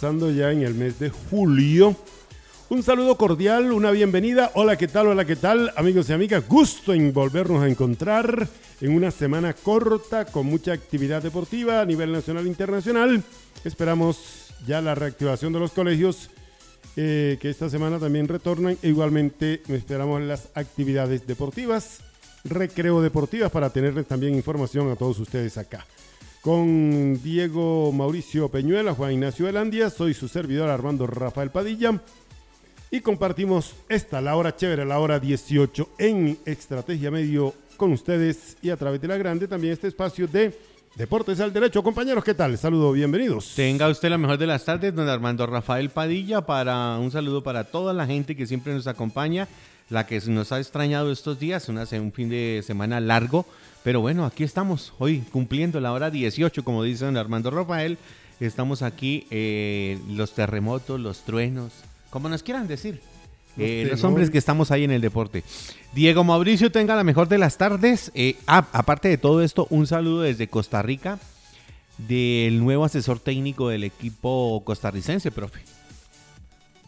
Ya en el mes de julio. Un saludo cordial, una bienvenida. Hola, ¿qué tal? Hola, ¿qué tal? Amigos y amigas, gusto en volvernos a encontrar en una semana corta con mucha actividad deportiva a nivel nacional e internacional. Esperamos ya la reactivación de los colegios eh, que esta semana también retornan. E igualmente esperamos las actividades deportivas, recreo deportivas para tenerles también información a todos ustedes acá con Diego Mauricio Peñuela, Juan Ignacio Elandia, soy su servidor Armando Rafael Padilla y compartimos esta, la hora chévere, la hora 18 en Estrategia Medio con ustedes y a través de la grande también este espacio de Deportes al Derecho. Compañeros, ¿qué tal? Saludo, bienvenidos. Tenga usted la mejor de las tardes, don Armando Rafael Padilla, para un saludo para toda la gente que siempre nos acompaña, la que nos ha extrañado estos días, una, un fin de semana largo pero bueno, aquí estamos hoy cumpliendo la hora 18, como dice don Armando Rafael. Estamos aquí, eh, los terremotos, los truenos, como nos quieran decir. Los, eh, los, hombres que estamos ahí en el deporte. Diego Mauricio, tenga la mejor de las tardes. Eh, ah, aparte de todo esto, un saludo desde Costa Rica del nuevo asesor técnico del equipo costarricense, profe.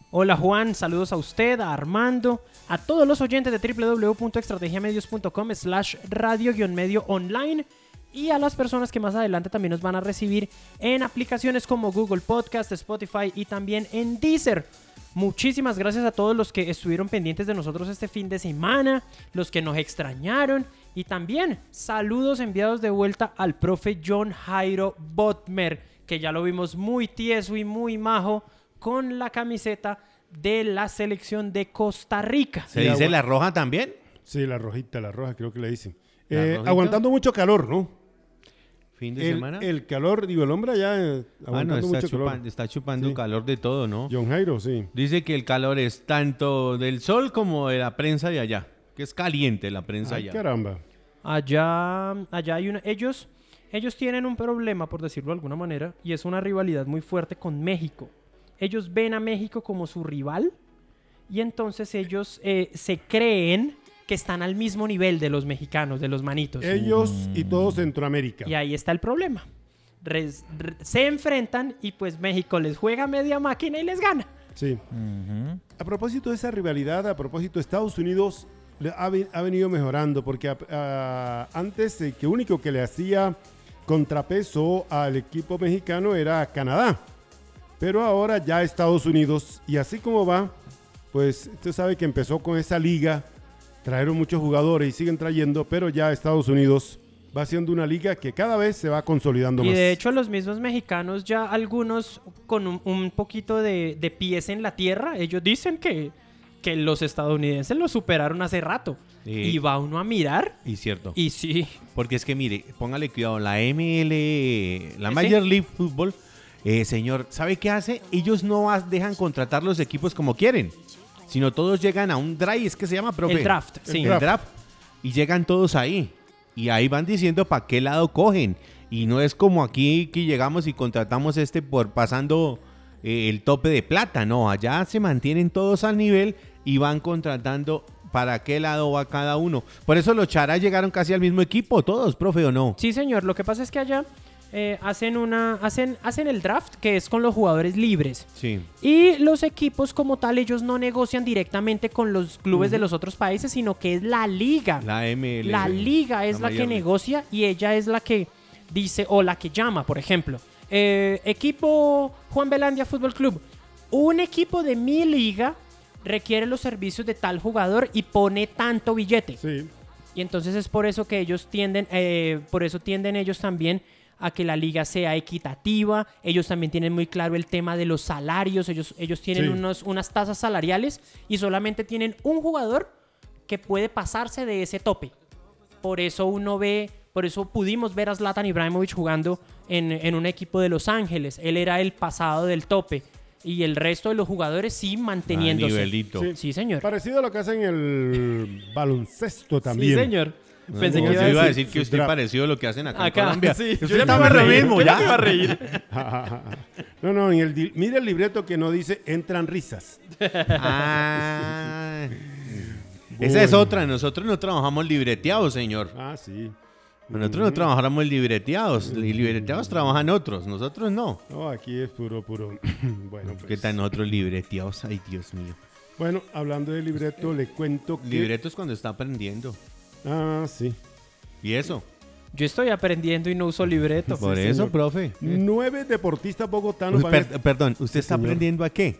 Hola Juan, saludos a usted, a Armando, a todos los oyentes de www.estrategiamedios.com slash radio-medio online y a las personas que más adelante también nos van a recibir en aplicaciones como Google Podcast, Spotify y también en Deezer. Muchísimas gracias a todos los que estuvieron pendientes de nosotros este fin de semana, los que nos extrañaron y también saludos enviados de vuelta al profe John Jairo Botmer, que ya lo vimos muy tieso y muy majo con la camiseta de la selección de Costa Rica. ¿Se dice la roja también? Sí, la rojita, la roja, creo que le dicen. Eh, aguantando mucho calor, ¿no? Fin de semana. El calor, digo, el hombre ya eh, aguantando está mucho chupando, calor. Está chupando calor de todo, ¿no? John Jairo, sí. Dice que el calor es tanto del sol como de la prensa de allá. Que es caliente la prensa Ay, allá. caramba. Allá, allá hay una... Ellos, ellos tienen un problema, por decirlo de alguna manera, y es una rivalidad muy fuerte con México ellos ven a México como su rival y entonces ellos eh, se creen que están al mismo nivel de los mexicanos, de los manitos. Ellos y todo Centroamérica. Y ahí está el problema. se enfrentan y pues México les juega media máquina y les gana. Sí. A propósito de esa rivalidad, a propósito, Estados Unidos ha, venido mejorando porque antes eh, que único que le hacía contrapeso al equipo mexicano era Canadá. Pero ahora ya Estados Unidos, y así como va, pues usted sabe que empezó con esa liga, trajeron muchos jugadores y siguen trayendo, pero ya Estados Unidos va siendo una liga que cada vez se va consolidando y más. Y de hecho los mismos mexicanos, ya algunos con un, poquito de, pies en la tierra, ellos dicen que, que los estadounidenses lo superaron hace rato. Y va uno a mirar. Y cierto. Y sí. Porque es que mire, póngale cuidado, la ML, la Major League Football eh, señor, ¿sabe qué hace? Ellos no dejan contratar los equipos como quieren, sino todos llegan a un drive, es que se llama, profe. El draft, sí. El draft. Y llegan todos ahí. Y ahí van diciendo para qué lado cogen. Y no es como aquí que llegamos y contratamos este por pasando eh, el tope de plata. No, allá se mantienen todos al nivel y van contratando para qué lado va cada uno. Por eso los charas llegaron casi al mismo equipo, todos, profe, ¿o no? Sí, señor. Lo que pasa es que allá eh, hacen una hacen hacen el draft que es con los jugadores libres. Sí. y los equipos como tal ellos no negocian directamente con los clubes de los otros países sino que es la liga. La ML la liga es la, que negocia y ella es la que dice o la que llama por ejemplo. Eh, equipo Juan Belandia Fútbol Club. Un equipo de mi liga requiere los servicios de tal jugador y pone tanto billete. Sí. y entonces es por eso que ellos tienden eh, por eso tienden ellos también a que la liga sea equitativa. Ellos también tienen muy claro el tema de los salarios. Ellos, ellos tienen unos, unas tasas salariales y solamente tienen un jugador que puede pasarse de ese tope. Por eso uno ve, Por eso pudimos ver a Zlatan Ibrahimovic jugando en, en un equipo de Los Ángeles. Él era el pasado del tope. Y el resto de los jugadores sí manteniéndose. nivelito. Sí, señor. Parecido a lo que hacen en el baloncesto también. Sí, señor. Pensé que iba a iba a decir. decir que usted Dra- parecido a lo que hacen acá, en Acá, Colombia. sí. Usted Yo ya está me iba a hablando lo mismo, ya iba a reír. no, no, en el, mire el libreto que no dice entran risas. Ah. Esa es otra. Nosotros no trabajamos libreteados, señor. Ah, sí. Nosotros no trabajamos libreteados. Libreteados trabajan otros. Nosotros no. No, aquí es puro, puro. bueno, pues. ¿Qué tal nosotros libreteados? Ay, Dios mío. Bueno, hablando de libreto, le cuento que. Libreto es cuando está aprendiendo. Ah, sí. ¿Y eso? Yo estoy aprendiendo y no uso libreto. Por Sí, eso, señor. profe. Nueve deportistas bogotanos Uy, van a- per- perdón, ¿usted está señor. aprendiendo a qué?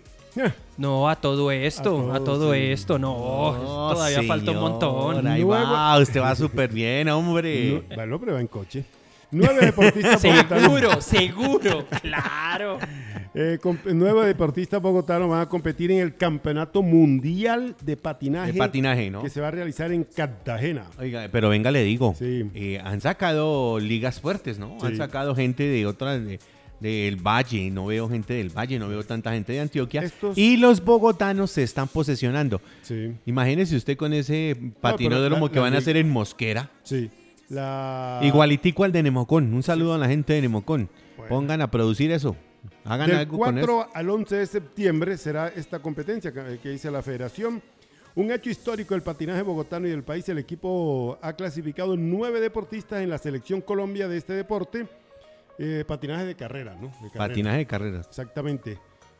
No, a todo esto, A a todo, sí. esto, no. Oh, todavía falta un montón. Ahí va, usted va súper bien, hombre. Bueno, pero va en coche. Nueve deportistas bogotanos. Seguro, seguro, claro. eh, nueve deportistas bogotanos van a competir en el Campeonato Mundial de Patinaje. De patinaje, ¿no? Que se va a realizar en Cartagena. Oiga, pero venga, le digo. Sí. eh, han sacado ligas fuertes, ¿no? Han sacado gente de otras, de- del Valle. No veo gente del Valle, no veo tanta gente de Antioquia. Estos- Y los bogotanos se están posesionando. Sí, Imagínese usted con ese patinódromo la- que la van a hacer en Mosquera. sí. La... Igualitico al de Nemocón. Un saludo a la gente de Nemocón. Bueno. Pongan a producir eso. Hagan Del algo con 4 eso. al 11 de septiembre será esta competencia que, que dice la federación. Un hecho histórico del patinaje bogotano y del país. El equipo ha clasificado nueve deportistas en la selección Colombia de este deporte. Eh, patinaje de carrera, ¿no? De carrera. Patinaje de carreras. Exactamente.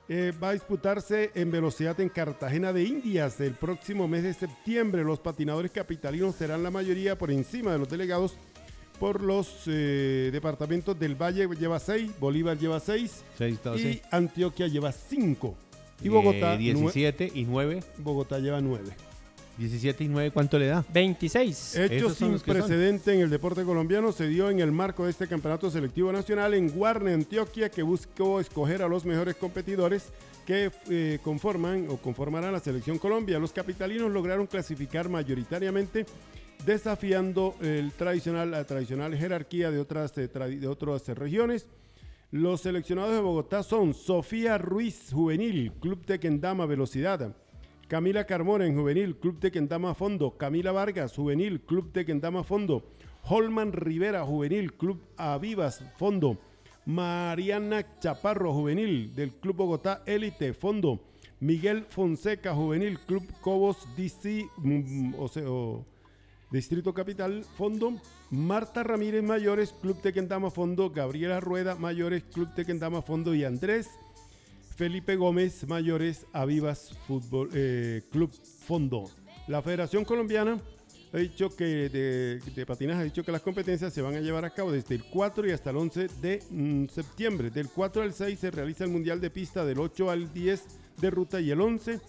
Eh, va a disputarse en velocidad en Cartagena de Indias el próximo mes de septiembre. Los patinadores capitalinos serán la mayoría por encima de los delegados por los eh, departamentos del Valle lleva 6, Bolívar lleva 6 Seis, doce. y Antioquia lleva 5. Y Eh, Bogotá, nue- 17 y 9. Bogotá lleva 9. 17 y 9, ¿cuánto le da? 26. Hecho sin precedente en el deporte colombiano se dio en el marco de este campeonato selectivo nacional en Guarne, Antioquia, que buscó escoger a los mejores competidores que eh, conforman o conformarán la selección Colombia. Los capitalinos lograron clasificar mayoritariamente desafiando el tradicional, la tradicional jerarquía de otras, eh, tradi- de otras eh, regiones. Los seleccionados de Bogotá son Sofía Ruiz, juvenil, Club Tequendama Velocidad. Camila Carmona en juvenil, Club Tequendama Fondo. Camila Vargas, juvenil, Club Tequendama Fondo. Holman Rivera, juvenil, Club Avivas Fondo. Mariana Chaparro, juvenil, del Club Bogotá Élite Fondo. Miguel Fonseca, juvenil, Club Cobos DC, mm, Distrito Capital, Fondo. Marta Ramírez Mayores, Club Tequendama Fondo. Gabriela Rueda Mayores, Club Tequendama Fondo. Y Andrés Felipe Gómez Mayores, Avivas Fútbol eh, Club Fondo. La Federación Colombiana ha dicho que de, de patinaje ha dicho que las competencias se van a llevar a cabo desde el 4 y hasta el 11 de mm, septiembre. Del 4 al 6 se realiza el Mundial de Pista, del 8 al 10 de ruta y el 11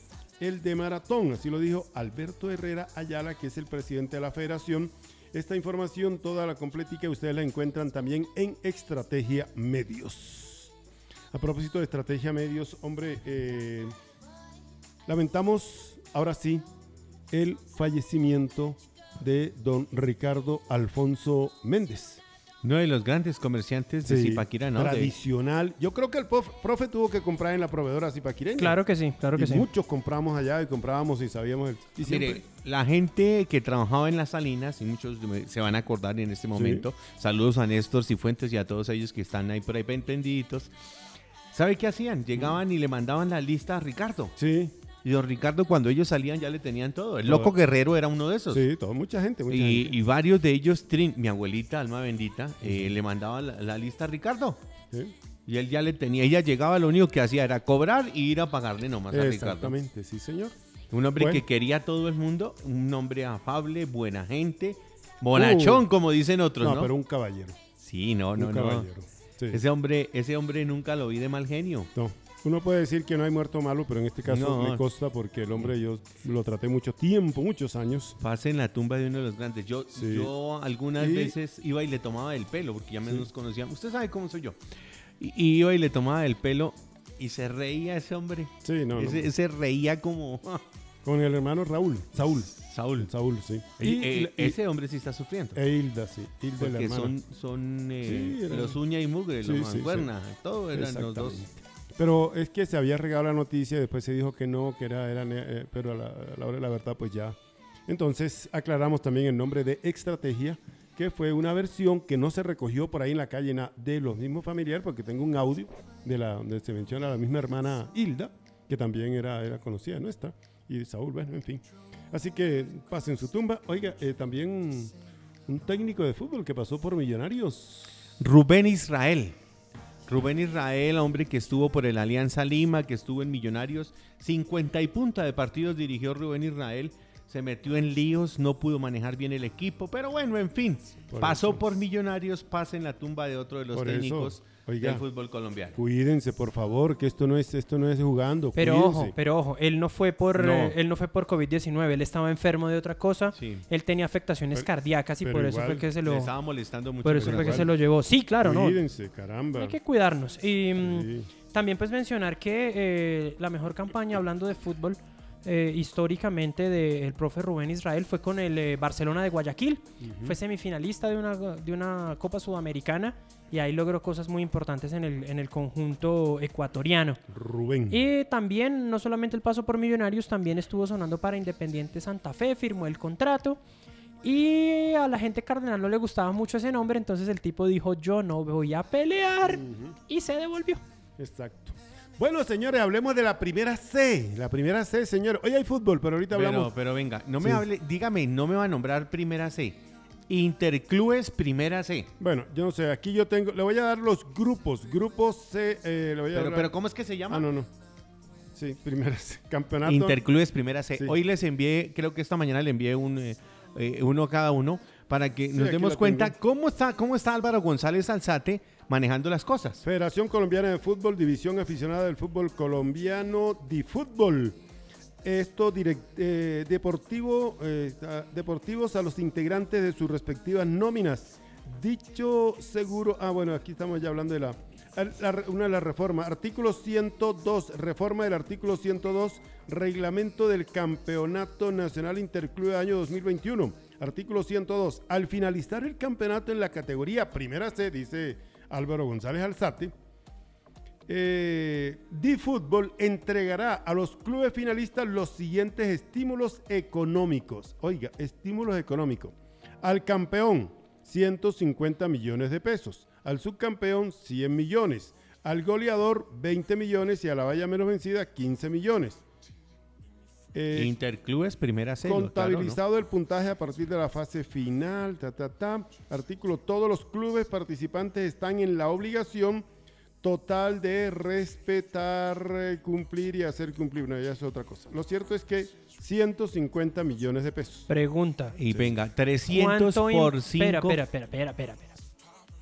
el de maratón. Así lo dijo Alberto Herrera Ayala, que es el presidente de la federación. Esta información, toda la completica, ustedes la encuentran también en Estrategia Medios. A propósito de Estrategia Medios, hombre, eh, lamentamos ahora sí el fallecimiento de don Ricardo Alfonso Méndez. Uno de los grandes comerciantes de Sí, Zipaquirá, ¿no? Tradicional. Yo creo que el prof- profe tuvo que comprar en la proveedora zipaquireña. Claro que sí, claro que y sí. muchos compramos allá y comprábamos y sabíamos el, y siempre- Mire, la gente que trabajaba en las salinas, y muchos se van a acordar en este momento, saludos a Néstor Cifuentes y a todos ellos que están ahí por ahí pendientes. ¿Sabe qué hacían? Llegaban y le mandaban la lista a Ricardo. Sí, Y don Ricardo, cuando ellos salían, ya le tenían todo. El loco guerrero era uno de esos. sí, todo, mucha gente, mucha Y, gente. y varios de ellos, trin- mi abuelita, alma bendita, eh, le mandaba la, la lista a Ricardo. Sí, Y él ya le tenía, ella llegaba, lo único que hacía era cobrar y ir a pagarle nomás a Ricardo. Exactamente, sí, señor. Un hombre Bueno. que quería a todo el mundo, un hombre afable, buena gente, bonachón, como dicen otros, Uh. No, ¿no? pero un caballero. Sí, no, un no, no. caballero. Sí. Ese hombre, ese hombre nunca lo vi de mal genio. No. Uno puede decir que no hay muerto malo, pero en este caso No. me consta porque el hombre yo lo traté mucho tiempo, muchos años. Pase en la tumba de uno de los grandes. Yo, Sí. yo algunas Y- veces iba y le tomaba el pelo, porque ya menos nos conocíamos. Usted sabe cómo soy yo. Y, iba y le tomaba el pelo y se reía ese hombre. Sí, no, no. ese, ese reía como... Con el hermano Raúl, Saúl. Saúl. Saúl, sí. Y, Y- eh, ese hombre sí está sufriendo. e Hilda, sí. Hilda, la porque hermana. son, son eh, Sí, era- los uña y mugre, Sí, los sí, sí. mancuerna, todo eran los dos. Exactamente. Pero es que se había regado la noticia, después se dijo que no, que era, era ne- eh, pero a la, a la hora de la verdad, pues ya. Entonces aclaramos también el nombre de Estrategia, que fue una versión que no se recogió por ahí en la calle na- de los mismos familiares, porque tengo un audio de la, donde se menciona a la misma hermana Hilda, que también era, era conocida nuestra, y Saúl, bueno, en fin. Así que pasen su tumba. Oiga, eh, también un técnico de fútbol que pasó por Millonarios. Rubén Israel. Rubén Israel, hombre que estuvo por el Alianza Lima, que estuvo en Millonarios, 50 y punta de partidos dirigió Rubén Israel, se metió en líos, no pudo manejar bien el equipo, pero bueno, en fin, Por pasó eso. por Millonarios, pasa en la tumba de otro de los Por eso, técnicos oiga. del fútbol colombiano. Cuídense, por favor, que esto no es, esto no es jugando. Pero cuídense. ojo, pero ojo, él no fue por No. eh, él no fue por COVID-19, él estaba enfermo de otra cosa. Sí. Él tenía afectaciones Pero- cardíacas y por eso fue que se lo estaba molestando mucho. por eso fue que se lo llevó. Sí, claro, no. Cuídense, caramba. Hay que cuidarnos. Y mm, Sí. también pues mencionar que eh, la mejor campaña hablando de fútbol eh, históricamente del profe Rubén Israel fue con el eh, Barcelona de Guayaquil. Fue semifinalista de una, de una Copa Sudamericana y ahí logró cosas muy importantes en el, en el conjunto ecuatoriano. Rubén. Y también, no solamente el paso por Millonarios, también estuvo sonando para Independiente Santa Fe, firmó el contrato. Y a la gente cardenal no le gustaba mucho ese nombre, entonces el tipo dijo, yo no voy a pelear. Y se devolvió. Exacto. Bueno, señores, hablemos de la primera C. La primera C, señor. Hoy hay fútbol, pero ahorita Pero, hablamos. pero venga, no me Sí. hable, dígame, no me va a nombrar Primera C. Interclubes Primera C. Bueno, yo no sé, aquí yo tengo. Le voy a dar los grupos. Grupo C. eh, le voy a Pero, dar. pero ¿cómo es que se llama? Ah, no, no. Sí, primera C. Campeonato. Interclubes Primera C. Sí. Hoy les envié, creo que esta mañana le envié un, eh, eh, uno a cada uno para que nos demos cuenta tengo. cómo está, cómo está Álvaro González Alzate manejando las cosas. Federación Colombiana de Fútbol, División Aficionada del Fútbol Colombiano, DiFútbol. Esto direct- eh, deportivo, eh, deportivos a los integrantes de sus respectivas nóminas. Dicho seguro, ah bueno, aquí estamos ya hablando de la, la una de las reformas. Artículo 102, reforma del artículo 102, reglamento del Campeonato Nacional Interclube año 2021. Artículo 102, al finalizar el campeonato en la categoría Primera C, dice Álvaro González Alzate, eh, DiFútbol entregará a los clubes finalistas los siguientes estímulos económicos. Oiga, estímulos económicos. Al campeón, 150 millones de pesos. Al subcampeón, 100 millones. Al goleador, 20 millones. Y a la valla menos vencida, 15 millones. Eh, Interclubes Primera claro, ¿no? Contabilizado el puntaje a partir de la fase final, ta, ta, ta. Artículo, todos los clubes participantes están en la obligación total de respetar, eh, cumplir y hacer cumplir. No, ya es otra cosa. Lo cierto es que 150 millones de pesos. Pregunta. Y venga, 300 ¿Cuánto in- por 5. Espera, espera, espera, espera, espera, espera.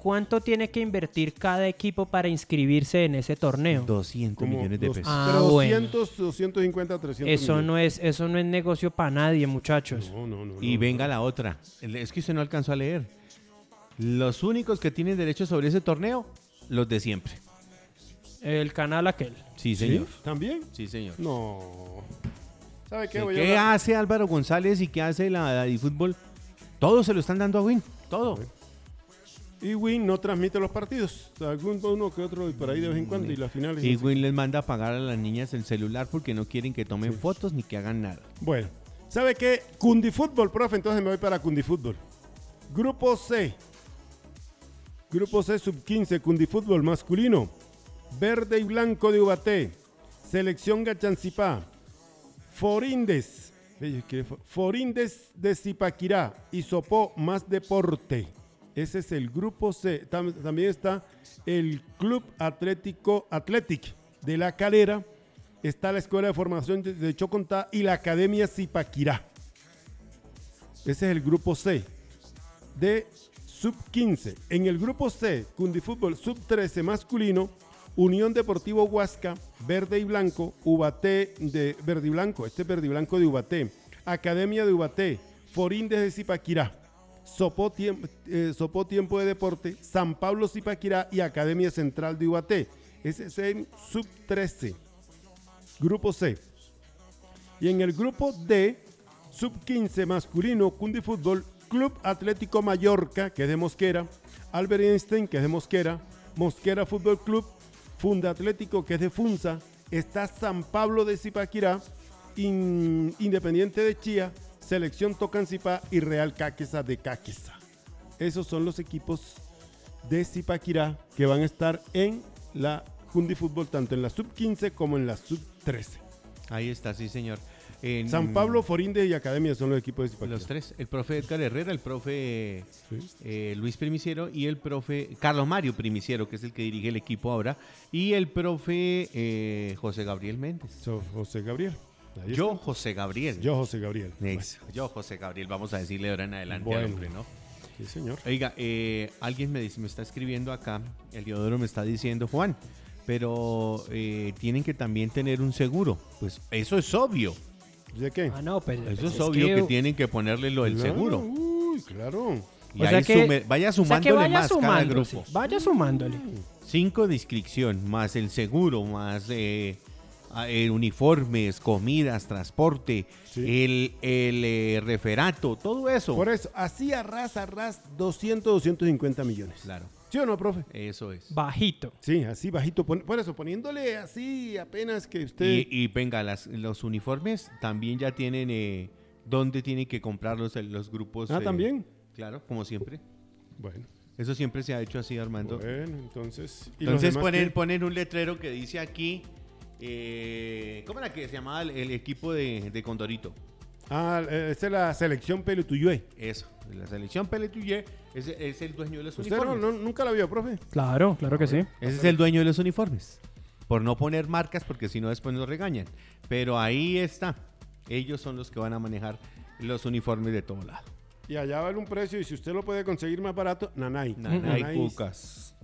¿Cuánto tiene que invertir cada equipo para inscribirse en ese torneo? 200 Como millones de dos- pesos. Ah, pero bueno. 200, 250, 300 Eso millones. no es, eso no es negocio para nadie, muchachos. No, no, no. Y no. venga la otra. Es que usted no alcanzó a leer. Los únicos que tienen derecho sobre ese torneo, los de siempre. El canal aquel. Sí, ¿Sí? señor. ¿También? Sí, señor. No. ¿Sabe qué? ¿Qué, Voy a hablar- hace Álvaro González y qué hace la, la fútbol? Todo se lo están dando a Win. Todo. Y Win no transmite los partidos. Algún uno que otro y por ahí de vez en cuando. Y las finales. Win les manda a pagar a las niñas el celular porque no quieren que tomen fotos ni que hagan nada. Bueno, ¿sabe qué? Cundifútbol, profe, entonces me voy para Cundifútbol. Grupo C. Grupo C sub-15, Cundifútbol masculino. Verde y blanco de Ubaté. Selección Gachancipá. Forindes. Ve, ¿qué fo- Forindes de Zipaquirá. Y Sopó más deporte. Ese es el grupo C. Tam- también está el Club Atlético Athletic de La Calera. Está la Escuela de Formación de- Chocontá y la Academia Zipaquirá. Ese es el grupo C de sub 15. En el grupo C, Cundifútbol sub 13 masculino, Unión Deportivo Huasca, Verde y Blanco, Ubaté de Verde y Blanco, este es Verde y Blanco de Ubaté, Academia de Ubaté, Forindes de Zipaquirá, Sopó, eh, Sopó Tiempo de Deporte, San Pablo Zipaquirá y Academia Central de es en sub 13. Grupo C. Y en el grupo D, Sub-15 masculino, Cundifútbol, Club Atlético Mallorca, que es de Mosquera, Albert Einstein, que es de Mosquera, Mosquera Fútbol Club, Funda Atlético, que es de Funza, está San Pablo de Zipaquirá, In- Independiente de Chía, Selección Tocancipá y Real Caquesa de Caquesa. Esos son los equipos de Zipaquirá que van a estar en la Cundifútbol, tanto en la Sub-15 como en la Sub-13. Ahí está, sí, señor. En- San Pablo, Forinde y Academia son los equipos de Zipaquirá. Los tres, el profe Edgar Herrera, el profe Sí. eh, Luis Primiciero y el profe Carlos Mario Primiciero, que es el que dirige el equipo ahora, y el profe eh, José Gabriel Méndez. So- José Gabriel. Ahí Yo, está. José Gabriel. Yo, José Gabriel. Yo, José Gabriel, vamos a decirle de ahora en adelante al Bueno. hombre, ¿no? Sí, señor. Oiga, eh, alguien me, dice, me está escribiendo acá, el Diodoro me está diciendo, Juan, pero eh, tienen que también tener un seguro. Pues eso es obvio, ¿De qué? Ah, no, pues. eso pues es, obvio que, que tienen que ponerle lo del Claro, seguro. Uy, claro. Y O sea ahí que- sume- vaya O sea, que sumándole vaya más cada grupo. vaya sumándole. Cinco de inscripción, más el seguro, más eh, eh, uniformes, comidas, transporte, Sí. el, el eh, referato, todo eso. Por eso, así a ras, a ras, 200, 250 millones. Claro, ¿Sí o no, profe? eso es. Bajito. Sí, así bajito. Por eso, poniéndole así apenas que usted... Y, y venga, las, los uniformes también ya tienen eh, dónde tienen que comprarlos los grupos. Ah, eh, ¿también? Claro, como siempre. Bueno, Eso siempre se ha hecho así, Armando. bueno, entonces... ¿y los Entonces ponen, ponen un letrero que dice aquí, eh, ¿cómo era que se llamaba el, el equipo de, de Condorito? Ah, eh, esa es la selección Pelutuyue. Eso, la selección Peletuye es, es el dueño de los ¿Usted no, uniformes. no- nunca la vio, profe? Claro, claro que sí. Ese es el dueño de los uniformes. Por no poner marcas, porque si no después nos regañan. Pero ahí está. Ellos son los que van a manejar los uniformes de todo lado. Y allá vale un precio y si usted lo puede conseguir más barato, nanay. Nanay Nanay. Cucas.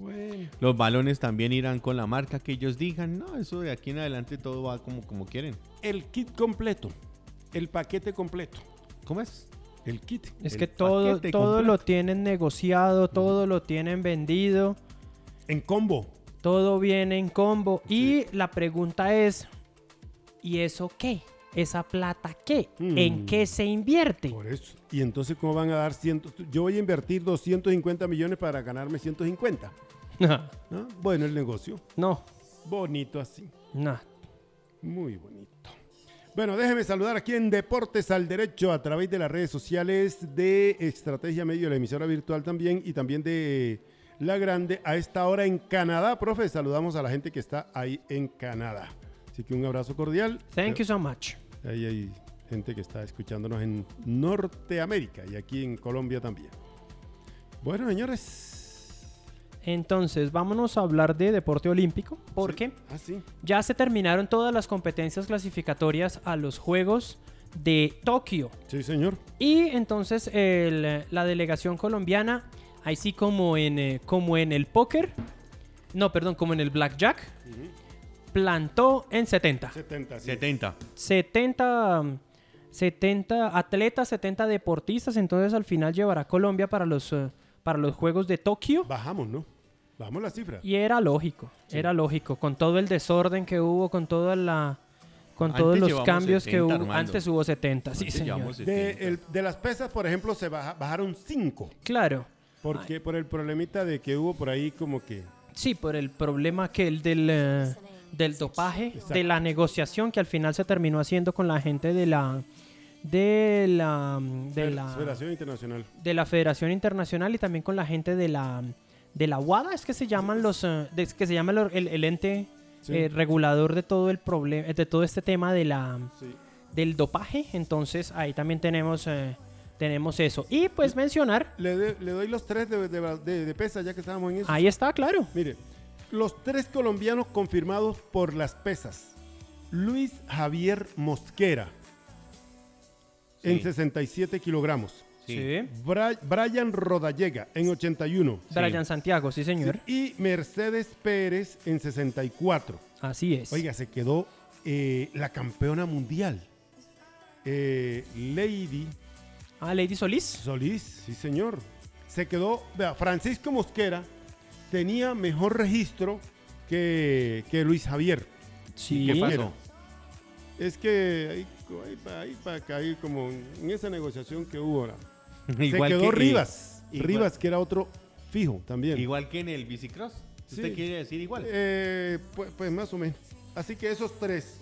Bueno, Los balones también irán con la marca que ellos digan. No, eso de aquí en adelante todo va como, como quieren. el kit completo, el paquete completo, ¿Cómo es? el kit. Es El que todo, todo completo. lo tienen negociado, todo lo tienen vendido, En combo. todo viene en combo. Y la pregunta es, ¿y eso qué? ¿Esa plata qué? Mm. ¿En qué se invierte? Por eso. Y entonces, ¿cómo van a dar cientos? Yo voy a invertir 250 millones para ganarme 150. ¿no? Bueno, el negocio. no, Bonito así. no. Muy bonito. Bueno, déjeme saludar aquí en Deportes al Derecho a través de las redes sociales de Estrategia Medio, la emisora virtual también, y también de La Grande a esta hora en Canadá. Profe, saludamos a la gente que está ahí en Canadá. Así que un abrazo cordial. Thank you so much. Ahí hay gente que está escuchándonos en Norteamérica y aquí en Colombia también. Bueno, señores. Entonces, vámonos a hablar de deporte olímpico, porque Sí. Ah, sí. ya se terminaron todas las competencias clasificatorias a los Juegos de Tokio. Sí, señor. Y entonces el- la delegación colombiana, ahí sí como en, eh, como en el póker, no, perdón, como en el blackjack, plantó en 70. 70. sí. 70. 70, 70 atletas, 70 deportistas, entonces al final llevará Colombia para los, eh, para los Juegos de Tokio. Bajamos, ¿no? Bajamos la cifra. Y era lógico, era lógico, con todo el desorden que hubo, con toda la... Con Antes todos los cambios que 70, hubo. Armando. Antes hubo 70, sí, señor. De, 70. el- de las pesas, por ejemplo, se baja- bajaron 5. Claro. Porque por el problemita de que hubo por ahí como que... Sí, por el problema que el del, eh, del dopaje, Exacto. de la negociación que al final se terminó haciendo con la gente de la de la de la Federación Internacional. de la Federación Internacional y también con la gente de la de la WADA, es que se llaman los eh, de- que se llama el, ente Sí. eh, regulador de todo el problema de todo este tema de la Sí. del dopaje, entonces ahí también tenemos eh, tenemos eso y pues mencionar Le, de- le doy los tres de, de, de- pesas ya que estábamos en eso. ahí está claro Mire, los tres colombianos confirmados por las pesas. Luis Javier Mosquera, en Sí. 67 kilogramos. Sí. Bra- Brian Rodallega, en 81. Brian Santiago, sí señor, Y Mercedes Pérez, en 64. así es. Oiga, se quedó eh, la campeona mundial. Eh, Lady Ah, Lady Solís. Solís, sí señor. Se quedó, vea, Francisco Mosquera tenía mejor registro que, que Luis Javier. Sí. ¿Qué Mira, pasó? Es que ahí para ahí para caer como en esa negociación que hubo ahora. Igual Se quedó que- Rivas, igual- Rivas que era otro fijo también. Igual que en el bicicross. ¿Usted Sí. quiere decir igual? Eh, pues, pues más o menos. Así que esos tres,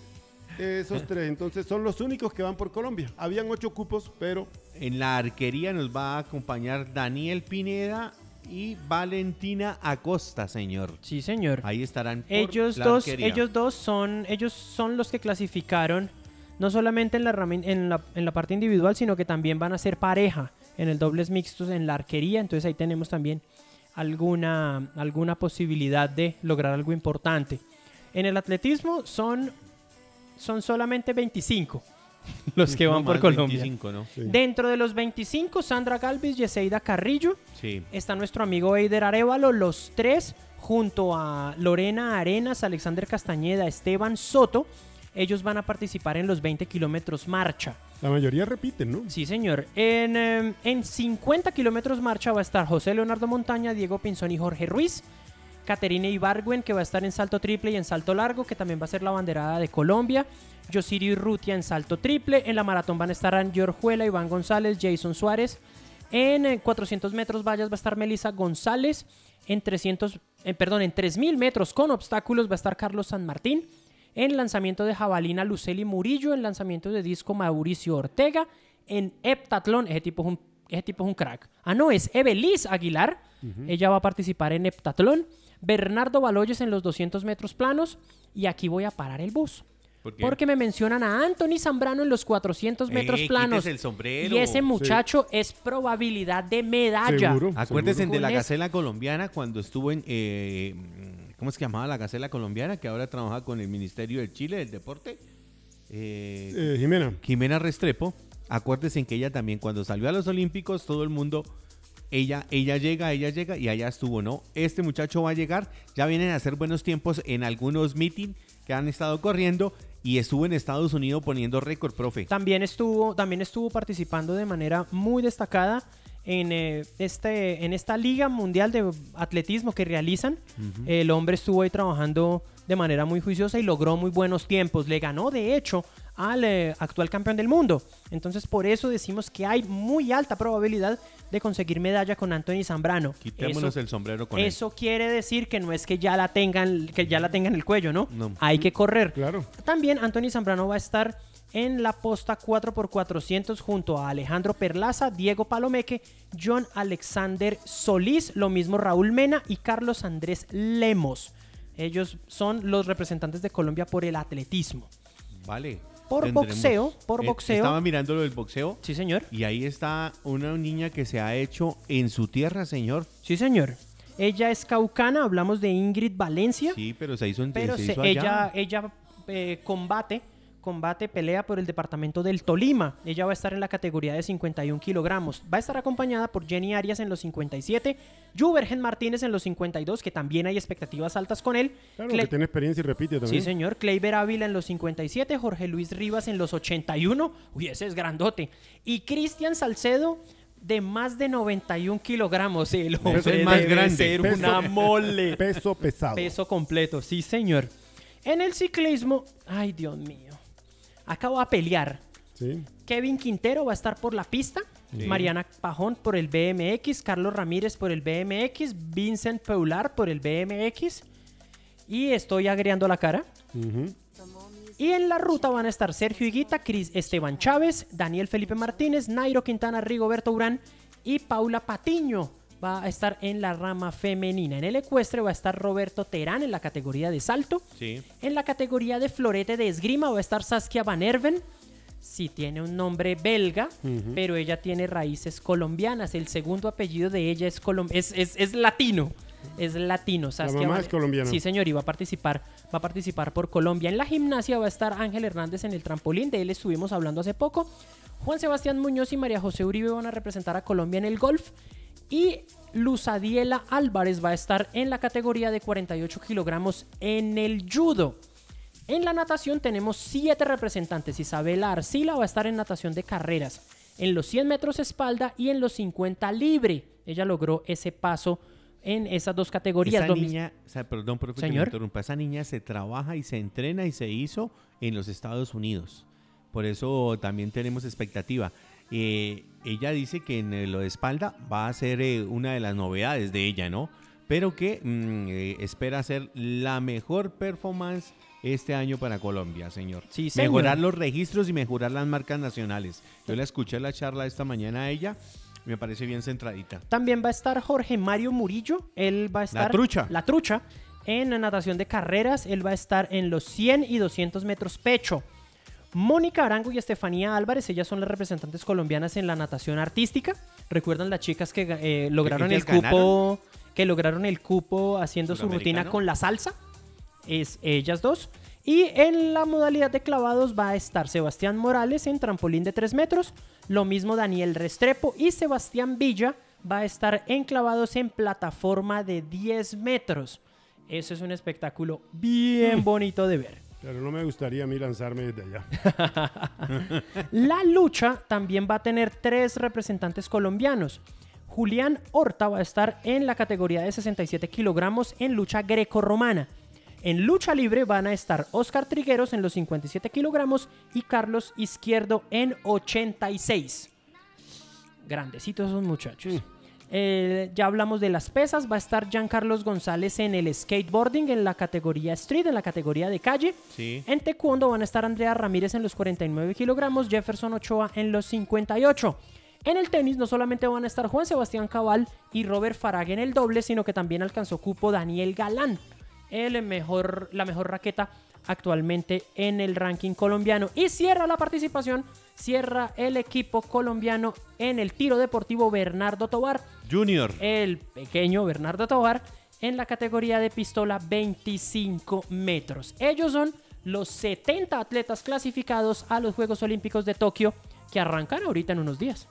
esos tres, entonces son los únicos que van por Colombia. Habían ocho cupos, pero En la arquería nos va a acompañar Daniel Pineda y Valentina Acosta, señor. Sí, señor. Ahí estarán. por Ellos dos, arquería. ellos dos son, ellos son los que clasificaron no solamente en la, en, la, en la parte individual, sino que también van a ser pareja en el dobles mixtos en la arquería. Entonces ahí tenemos también alguna, alguna posibilidad de lograr algo importante. En el atletismo son, son solamente 25 los que No van por Colombia. 25, ¿no? sí. Dentro de los 25, Sandra Galvis, Yeseida Carrillo, Sí. está nuestro amigo Eider Arevalo, los tres, junto a Lorena Arenas, Alexander Castañeda, Esteban Soto. Ellos van a participar en los 20 kilómetros marcha. la mayoría repiten, ¿no? Sí, señor. En, eh, en 50 kilómetros marcha va a estar José Leonardo Montaña, Diego Pinzón y Jorge Ruiz. Caterina Ibargüen, que va a estar en salto triple y en salto largo, que también va a ser la banderada de Colombia. Yosirio Rutia en salto triple. En la maratón van a estar Angie Orjuela, Iván González, Jason Suárez. En eh, 400 metros vallas va a estar Melissa González. En 300, eh, perdón, en 3000 metros con obstáculos va a estar Carlos San Martín. En lanzamiento de jabalina Luceli Murillo. En lanzamiento de disco Mauricio Ortega. En heptatlón, ese tipo es un, ese tipo es un crack. Ah, no, es Evelis Aguilar. Ella va a participar en heptatlón. Bernardo Baloyes en los 200 metros planos. Y aquí voy a parar el bus. ¿Por qué? Porque me mencionan a Anthony Zambrano en los 400 metros Eh, planos. el sombrero. Y ese muchacho es probabilidad de medalla. Seguro. Acuérdense seguro. de la Gacela Colombiana cuando estuvo en. eh, ¿Cómo es que llamaba la Gacela Colombiana? Que ahora trabaja con el Ministerio del Chile del Deporte. Eh, Eh, Jimena, Jimena Restrepo. Acuérdense en que ella también, cuando salió a los Olímpicos, todo el mundo. Ella, ella llega, ella llega y allá estuvo, ¿no? Este muchacho va a llegar. Ya vienen a hacer buenos tiempos en algunos meetings que han estado corriendo y estuvo en Estados Unidos poniendo récord, profe. También estuvo, también estuvo participando de manera muy destacada en, eh, este, en esta Liga Mundial de Atletismo que realizan. El hombre estuvo ahí trabajando de manera muy juiciosa y logró muy buenos tiempos. Le ganó, de hecho, al eh, actual campeón del mundo. Entonces, por eso decimos que hay muy alta probabilidad de conseguir medalla con Anthony Zambrano. Quitémonos Eso- el sombrero con Eso quiere decir que no es que ya la tengan, que ya la tengan en el cuello, ¿no? No. Hay que correr. claro. También Anthony Zambrano va a estar en la posta 4x400 junto a Alejandro Perlaza, Diego Palomeque, John Alexander Solís, lo mismo Raúl Mena y Carlos Andrés Lemos. Ellos son los representantes de Colombia por el atletismo. Vale. Por boxeo, por Eh, boxeo. Estaba mirando lo del boxeo. Sí, señor. Y ahí está una niña que se ha hecho en su tierra, señor. Sí, señor. Ella es caucana, hablamos de Ingrid Valencia. Sí, pero se hizo en pero se se- hizo allá. ella, ella eh, combate, combate, pelea por el departamento del Tolima. Ella va a estar en la categoría de 51 kilogramos. Va a estar acompañada por Jenny Arias en los 57, Juvergen Martínez en los 52, que también hay expectativas altas con él. Claro, que tiene experiencia y repite Sí, también. señor. Kleiber Ávila en los 57, Jorge Luis Rivas en los 81. Uy, ese es grandote. Y Cristian Salcedo de más de 91 kilogramos. El hombre es el más debe grande. ser Peso- una mole. Peso pesado. Peso completo, sí, señor. En el ciclismo, ay, Dios mío. Acabo a pelear. Sí. Kevin Quintero va a estar por la pista. Sí. Mariana Pajón por el BMX. Carlos Ramírez por el BMX. Vincent Peular por el BMX. Y estoy agreando la cara. Y en la ruta van a estar Sergio Higuita, Cris Esteban Chávez, Daniel Felipe Martínez, Nairo Quintana, Rigoberto Urán y Paula Patiño. Va a estar en la rama femenina. En el ecuestre va a estar Roberto Terán en la categoría de salto. Sí. En la categoría de florete de esgrima va a estar Saskia Van Erven. Sí tiene un nombre belga, pero ella tiene raíces colombianas. El segundo apellido de ella es, colom- es, es, es latino. Es latino. Saskia mamá es colombiana. Sí, señor, y va a participar, va a participar por Colombia. En la gimnasia va a estar Ángel Hernández en el trampolín, de él estuvimos hablando hace poco. Juan Sebastián Muñoz y María José Uribe van a representar a Colombia en el golf. Y Luzadiela Álvarez va a estar en la categoría de 48 kilogramos en el judo. En la natación tenemos siete representantes. Isabela Arcila va a estar en natación de carreras, en los 100 metros espalda y en los 50 libre. Ella logró ese paso en esas dos categorías. Esa Lo mis- niña, o sea, perdón, profe, que Señor. me interrumpa. Esa niña se trabaja y se entrena y se hizo en los Estados Unidos. Por eso también tenemos expectativa. Eh, ella dice que en eh, lo de espalda va a ser eh, una de las novedades de ella, ¿no? Pero que mm, eh, espera hacer la mejor performance este año para Colombia, señor. Sí, señor. Mejorar los registros y mejorar las marcas nacionales. Yo la escuché en la charla esta mañana a ella, me parece bien centradita. También va a estar Jorge Mario Murillo. Él va a estar. trucha. La trucha. En la natación de carreras. Él va a estar en los 100 y 200 metros pecho. Mónica Arango y Estefanía Álvarez, ellas son las representantes colombianas en la natación artística. ¿Recuerdan las chicas que eh, lograron el ganaron? cupo? Que lograron el cupo haciendo su rutina con la salsa. Es ellas dos. Y en la modalidad de clavados va a estar Sebastián Morales en trampolín de 3 metros. Lo mismo Daniel Restrepo y Sebastián Villa va a estar en clavados en plataforma de 10 metros. Eso es un espectáculo bien bonito de ver. Pero no me gustaría a mí lanzarme desde allá. La lucha también va a tener tres representantes colombianos. Julián Horta va a estar en la categoría de 67 kilogramos en lucha grecorromana. En lucha libre van a estar Oscar Trigueros en los 57 kilogramos y Carlos Izquierdo en 86. Grandecitos esos muchachos. Eh, ya hablamos de las pesas. Va a estar Giancarlos González en el skateboarding en la categoría street, en la categoría de calle. Sí. En taekwondo van a estar Andrea Ramírez en los 49 kilogramos, Jefferson Ochoa en los 58. En el tenis no solamente van a estar Juan Sebastián Cabal y Robert Farag en el doble, sino que también alcanzó cupo Daniel Galán, el mejor, la mejor raqueta actualmente en el ranking colombiano. Y cierra la participación, cierra el equipo colombiano en el tiro deportivo Bernardo Tobar, Junior. el pequeño Bernardo Tobar en la categoría de pistola 25 metros. Ellos son los 70 atletas clasificados a los Juegos Olímpicos de Tokio que arrancan ahorita en unos días.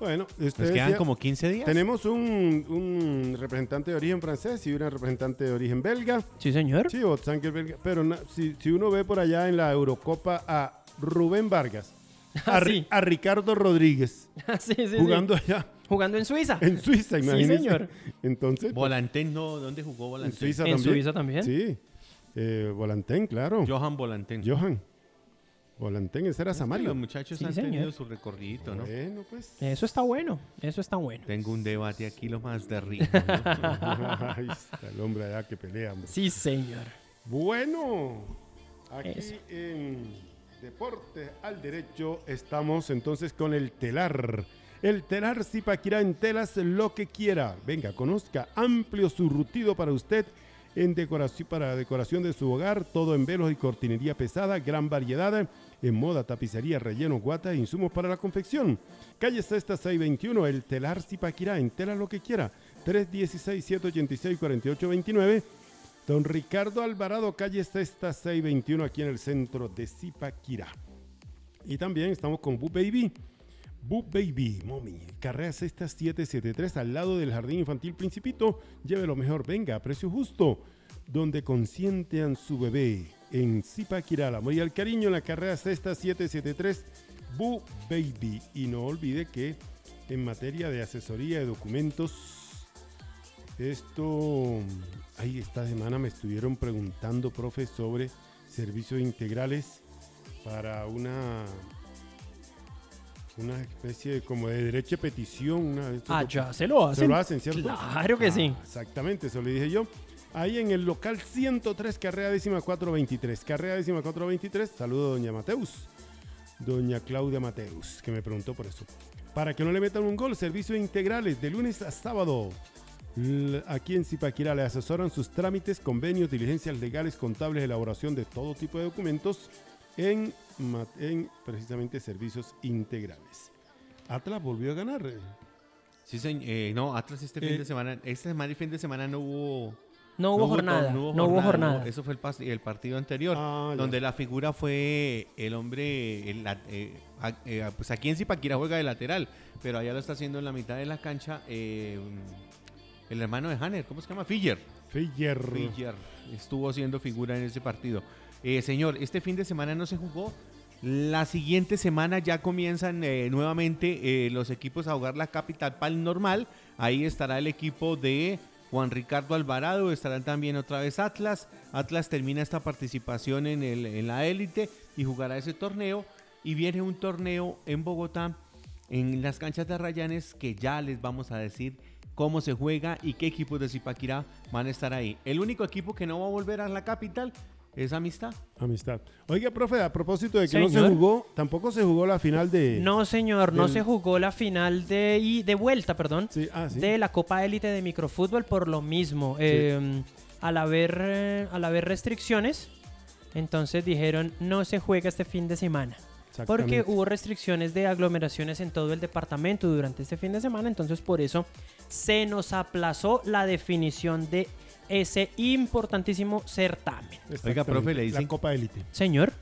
Bueno, usted Nos quedan decía- como 15 días. tenemos un, un representante de origen francés y una representante de origen belga. Sí, señor. Sí, es belga. Pero na- si, si uno ve por allá en la Eurocopa a Rubén Vargas, a, Ah, sí. a Ricardo Rodríguez, Sí, sí, sí. jugando allá Jugando en Suiza. en Suiza, Sí, imagínese. señor. Entonces, pues, Volantén, no, ¿dónde jugó en Volantén? Suiza ¿En también. Suiza también? Sí. Eh, Volantén, claro. Johan Volantén. Johan. Volantén, ese era Es que Samario. Los muchachos Sí, han señor. tenido su recorrido, ¿no? Bueno, pues. Eso está bueno. Eso está bueno. Tengo un debate aquí lo más de. ¿no? Ahí está el hombre allá que pelea. hombre. Sí, señor. Bueno, aquí Eso. en Deporte al Derecho estamos entonces con el telar. El telar Zipaquirá en telas lo que quiera. Venga, conozca amplio surtido para usted en decoración para decoración de su hogar, todo en velos y cortinería pesada, gran variedad en moda, tapicería, relleno, guata e insumos para la confección. Calle Sexta 621, el telar Zipaquirá en tela lo que quiera. 316-786-4829. Don Ricardo Alvarado, calle Sexta 621, aquí en el centro de Zipaquirá. Y también estamos con Boo Baby. Boo Baby, mommy. Carrera Sexta 773 al lado del Jardín Infantil Principito. Lleve lo mejor, venga, a precio justo. Donde consientan su bebé. En Zipaquirá, el amor y el cariño en la carrera Sexta 773. Boo Baby. Y no olvide que en materia de asesoría de documentos, esto, ahí esta semana me estuvieron preguntando, profe, sobre servicios integrales para una una especie de, como de derecho de petición. Una, Ah, ya se lo hacen. Se lo hacen, ¿cierto? Claro que Ah, sí. Exactamente, eso le dije yo. Ahí en el local 103, carrera décima 423. Carrera décima 423, saludo a doña Mateus. Doña Claudia Mateus, que me preguntó por eso. Para que no le metan un gol, servicios integrales de lunes a sábado. Aquí en Zipaquirá le asesoran sus trámites, convenios, diligencias legales, contables, elaboración de todo tipo de documentos en, precisamente servicios integrales. Atlas volvió a ganar. eh. Sí, señor. Eh, no, Atlas este Eh, fin de semana, este semana y fin de semana no hubo... No hubo jornada. No hubo jornada. Eso fue el, pas- el partido anterior, Ah, ya. donde la figura fue el hombre, el eh, a- eh, pues aquí en Zipaquirá juega de lateral, pero allá lo está haciendo en la mitad de la cancha eh, el hermano de Hanner, ¿cómo se llama? Filler. Filler. Villar estuvo siendo figura en ese partido. Eh, señor, este fin de semana no se jugó. La siguiente semana ya comienzan eh, nuevamente eh, los equipos a jugar la Capital Pal normal. Ahí estará el equipo de Juan Ricardo Alvarado, estarán también otra vez Atlas. Atlas termina esta participación en, la élite y jugará ese torneo. y viene un torneo en Bogotá, en las canchas de Arrayanes, que ya les vamos a decir cómo se juega y qué equipos de Zipaquirá van a estar ahí. El único equipo que no va a volver a la capital es Amistad. Amistad. Oiga, profe, a propósito de que no se jugó, tampoco se jugó la final de... No, señor, no se jugó la final de, y de vuelta, perdón, Sí, ah, sí. de la Copa Élite de Microfútbol por lo mismo. Eh, al, haber, eh, al haber restricciones, entonces dijeron no se juega este fin de semana. Porque hubo restricciones de aglomeraciones en todo el departamento durante este fin de semana, entonces por eso se nos aplazó la definición de ese importantísimo certamen. Exactamente, profe, le La dicen- Copa Élite. Señor,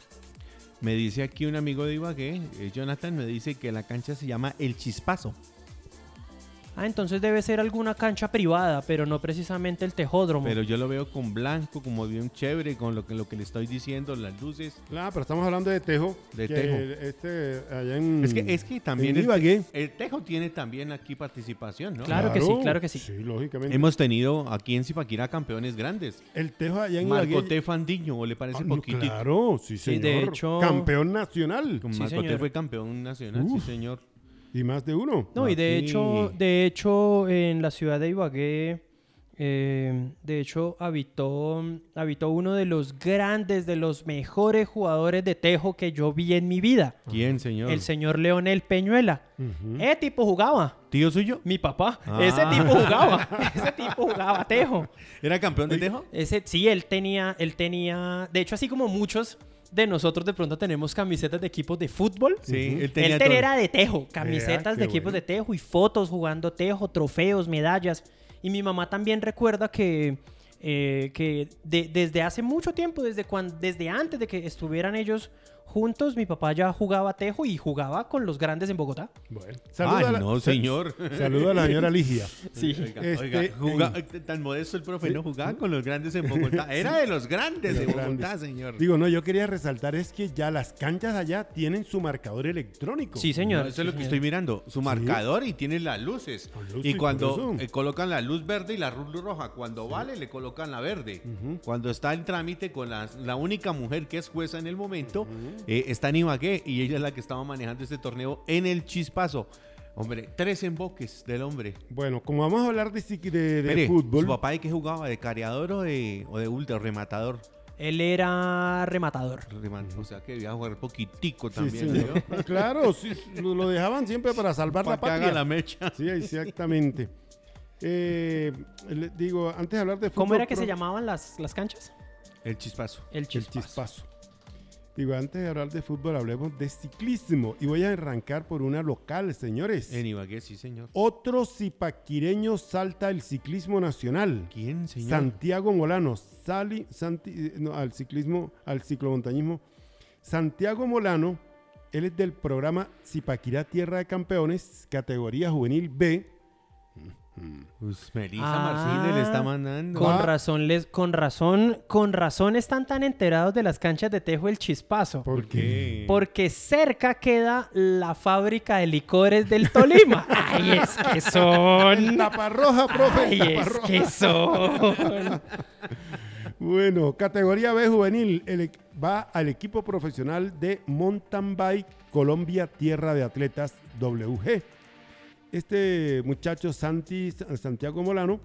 Me dice aquí un amigo de Ibagué, eh, Jonathan, me dice que la cancha se llama El Chispazo. Ah, entonces debe ser alguna cancha privada, pero no precisamente el tejódromo. Pero yo lo veo con blanco, como bien chévere, con lo que, lo que le estoy diciendo, las luces. Claro, pero estamos hablando de Tejo. De que Tejo. Este, allá en... Es que, es que también en el, Ibagué. el Tejo tiene también aquí participación, ¿no? Claro que sí, claro que sí. Sí, lógicamente. Hemos tenido aquí en Zipaquirá campeones grandes. El Tejo allá en Marco Ibagué. T. Fandiño, ¿o le parece Ah? Claro, sí, Sí, señor. de hecho- Campeón nacional. Sí, Marco T fue campeón nacional, Uf. sí, señor. Y más de uno. No, y de Aquí. hecho, de hecho, en la ciudad de Ibagué, eh, de hecho, habitó, habitó uno de los grandes, de los mejores jugadores de tejo que yo vi en mi vida. ¿Quién, señor? El señor Leonel Peñuela. Ese tipo jugaba. ¿Tío suyo? Mi papá. Ah. Ese tipo jugaba. Ese tipo jugaba tejo. ¿Era campeón de Tejo? Ese, sí, él tenía, él tenía, de hecho, así como muchos de nosotros de pronto tenemos camisetas de equipos de fútbol. Sí, él Él tenía era de tejo, camisetas de equipos bueno. de tejo y fotos jugando tejo, trofeos, medallas. Y mi mamá también recuerda que, eh, que de- desde hace mucho tiempo, desde, cuan- desde antes de que estuvieran ellos juntos, mi papá ya jugaba tejo y jugaba con los grandes en Bogotá. Bueno, saluda a la- no, señor. Saluda a la señora Ligia. Sí. Oiga, Este, oiga, juga- en- tan modesto el profe, no jugaba con los grandes en Bogotá. Era de los grandes de Los Bogotá, grandes. señor. Digo, no, yo quería resaltar es que ya las canchas allá tienen su marcador electrónico. Sí, señor. No, eso es lo que señor. estoy mirando. Su marcador y tiene las luces. Y cuando eh, colocan la luz verde y la luz roja, cuando vale, le colocan la verde. Cuando está en trámite con la, la única mujer que es jueza en el momento, eh, está en Ibagué y ella es la que estaba manejando este torneo en el chispazo. Hombre, tres emboques del hombre. Bueno, como vamos a hablar de, de, fútbol, ¿Su papá de qué jugaba? ¿De careador o de, o de ultra rematador? Él era rematador. Rema- O sea que debía jugar poquitico sí, también. claro, sí, lo, dejaban siempre para salvar la Para que haga patria. la mecha. Sí, exactamente. Eh, le digo, antes de hablar de fútbol... ¿Cómo era que pro- se llamaban las, las canchas? El chispazo. El El chispazo. Digo, antes de hablar de fútbol, hablemos de ciclismo. Y voy a arrancar por una local, señores. En Ibagué, sí, señor. Otro zipaquireño salta el ciclismo nacional. ¿Quién, señor? Santiago Molano, sali, Santi- eh, no, al ciclismo, al ciclomontañismo. Santiago Molano, él es del programa Zipaquirá Tierra de Campeones, categoría juvenil B. Pues Melissa Ah, Marcínez le está mandando. Con Ah. razón, les, con razón, con razón están tan enterados de las canchas de Tejo el Chispazo. ¿Por qué? Porque cerca queda la fábrica de licores del Tolima. Ay, es que son. Taparroja, profe. Ay, es que son. Bueno, categoría B juvenil el e- va al equipo profesional de Mountain Bike Colombia Tierra de Atletas WG. Este muchacho Santi, Santiago Molano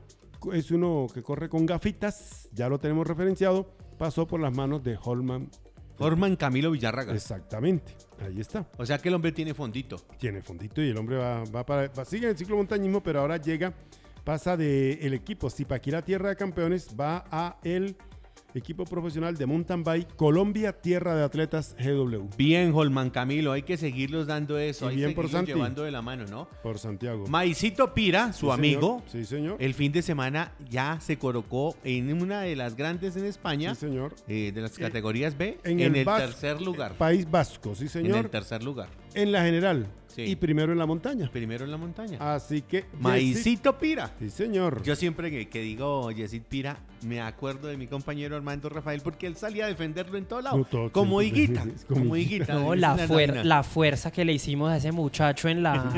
es uno que corre con gafitas, ya lo tenemos referenciado, pasó por las manos de Holman. Forman Camilo Villarraga. Exactamente, ahí está. O sea que el hombre tiene fondito. Tiene fondito y el hombre va, va para, va- sigue en el ciclo montañismo, pero ahora llega, pasa del el equipo Zipaquirá Tierra de Campeones, va a el equipo profesional de mountain bike Colombia Tierra de Atletas GW Bien, Holman Camilo, hay que seguirlos dando eso. Y hay bien por Santi. llevando de la mano, ¿no? por Santiago. Maicito Pira, su Sí, amigo, señor. Sí, señor. el fin de semana ya se colocó en una de las grandes en España, Sí, señor. eh, de las categorías B, En en, el el, tercer lugar. País Vasco, sí, En señor. el tercer lugar. En la general, Sí. y primero en la montaña. Primero en la montaña. Así que... Maicito Pira. Sí, señor. Yo siempre que, que digo Yesid Pira, me acuerdo de mi compañero Armando Rafael porque él salía a defenderlo en todo lado. No, todo como higuita. Como como higuita. higuita. No, la, fuer- la fuerza que le hicimos a ese muchacho en la,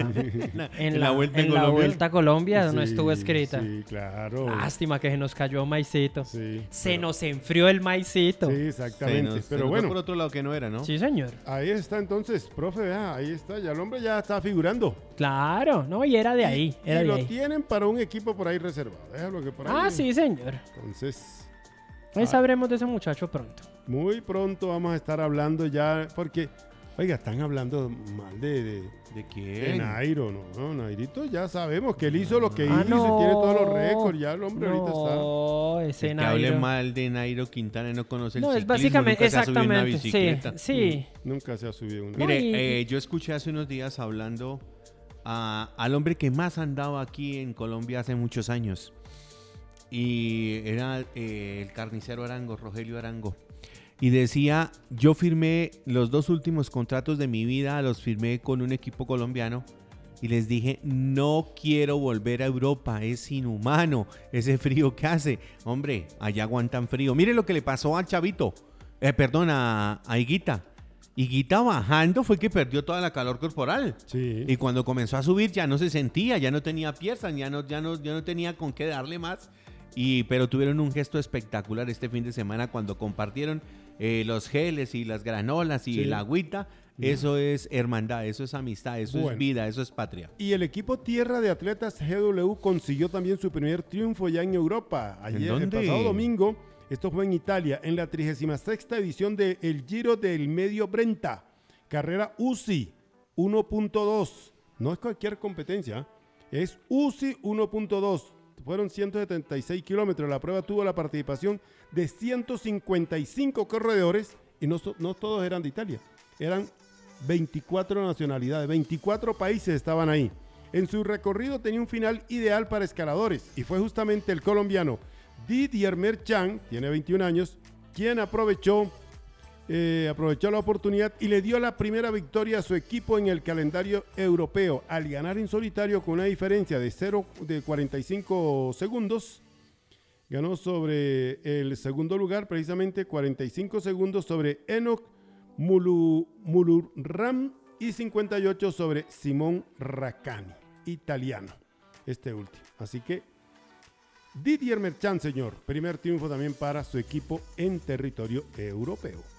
en la, vuelta en en la Colombia. vuelta a Colombia no Sí, estuvo escrita. Sí, claro. Lástima que se nos cayó maicito. Sí, Se pero- nos enfrió el maicito. Sí, Sí, exactamente. Se nos- se pero bueno, por otro lado que no era, ¿no? señor. ahí está entonces, profe, vea, ahí está, ya el hombre ya está figurando. Claro, no, y era de ahí. Y Era de lo ahí. tienen para un equipo por ahí reservado. Déjalo que por ahí. Ah, sí, señor. Entonces, Ahí Ah. sabremos de ese muchacho pronto. muy pronto vamos a estar hablando ya, porque, oiga, están hablando mal de, de, ¿De de quién? Nairo, ¿no? No, Nairito ya sabemos que él hizo lo que Ah, hizo, no. tiene todos los récords, ya el hombre ahorita está. No, ese El que hable Nairo. mal de Nairo Quintana y no conoce el No, es básicamente, nunca se ha subido una exactamente. Sí, bicicleta. sí. Nunca se ha subido una. Mire, eh, yo escuché hace unos días hablando a- al hombre que más andaba aquí en Colombia hace muchos años. Y era eh, el carnicero Arango, Rogelio Arango. Y decía, yo firmé los dos últimos contratos de mi vida, los firmé con un equipo colombiano. Y les dije, no quiero volver a Europa, es inhumano ese frío que hace. Hombre, allá aguantan frío. Mire lo que le pasó al chavito, eh, perdón, a, a Higuita. Higuita bajando fue que perdió toda la calor corporal. Sí. Y cuando comenzó a subir ya no se sentía, ya no tenía piernas, ya no, ya no, ya no tenía con qué darle más. Y, pero tuvieron un gesto espectacular este fin de semana cuando compartieron eh, los geles y las granolas y Sí. la agüita. Eso es hermandad, eso es amistad, eso Bueno. es vida, eso es patria. Y el equipo Tierra de Atletas GW consiguió también su primer triunfo ya en Europa. Ayer, el pasado domingo, esto fue en Italia, en la 36 edición del Giro del Medio Brenta. Carrera UCI 1.2. No es cualquier competencia, ¿eh? es UCI 1.2. Fueron 176 kilómetros. La prueba tuvo la participación de 155 corredores y no, no todos eran de Italia. Eran 24 nacionalidades, 24 países estaban ahí. En su recorrido tenía un final ideal para escaladores y fue justamente el colombiano Didier Merchan, tiene 21 años, quien aprovechó, eh, aprovechó la oportunidad y le dio la primera victoria a su equipo en el calendario europeo al ganar en solitario con una diferencia de 0 de 45 segundos. Ganó sobre el segundo lugar, precisamente 45 segundos sobre Enoch Mulu, Muluram y 58 sobre Simón Raccani, italiano, este último. Así que Didier Merchan, señor, primer triunfo también para su equipo en territorio europeo.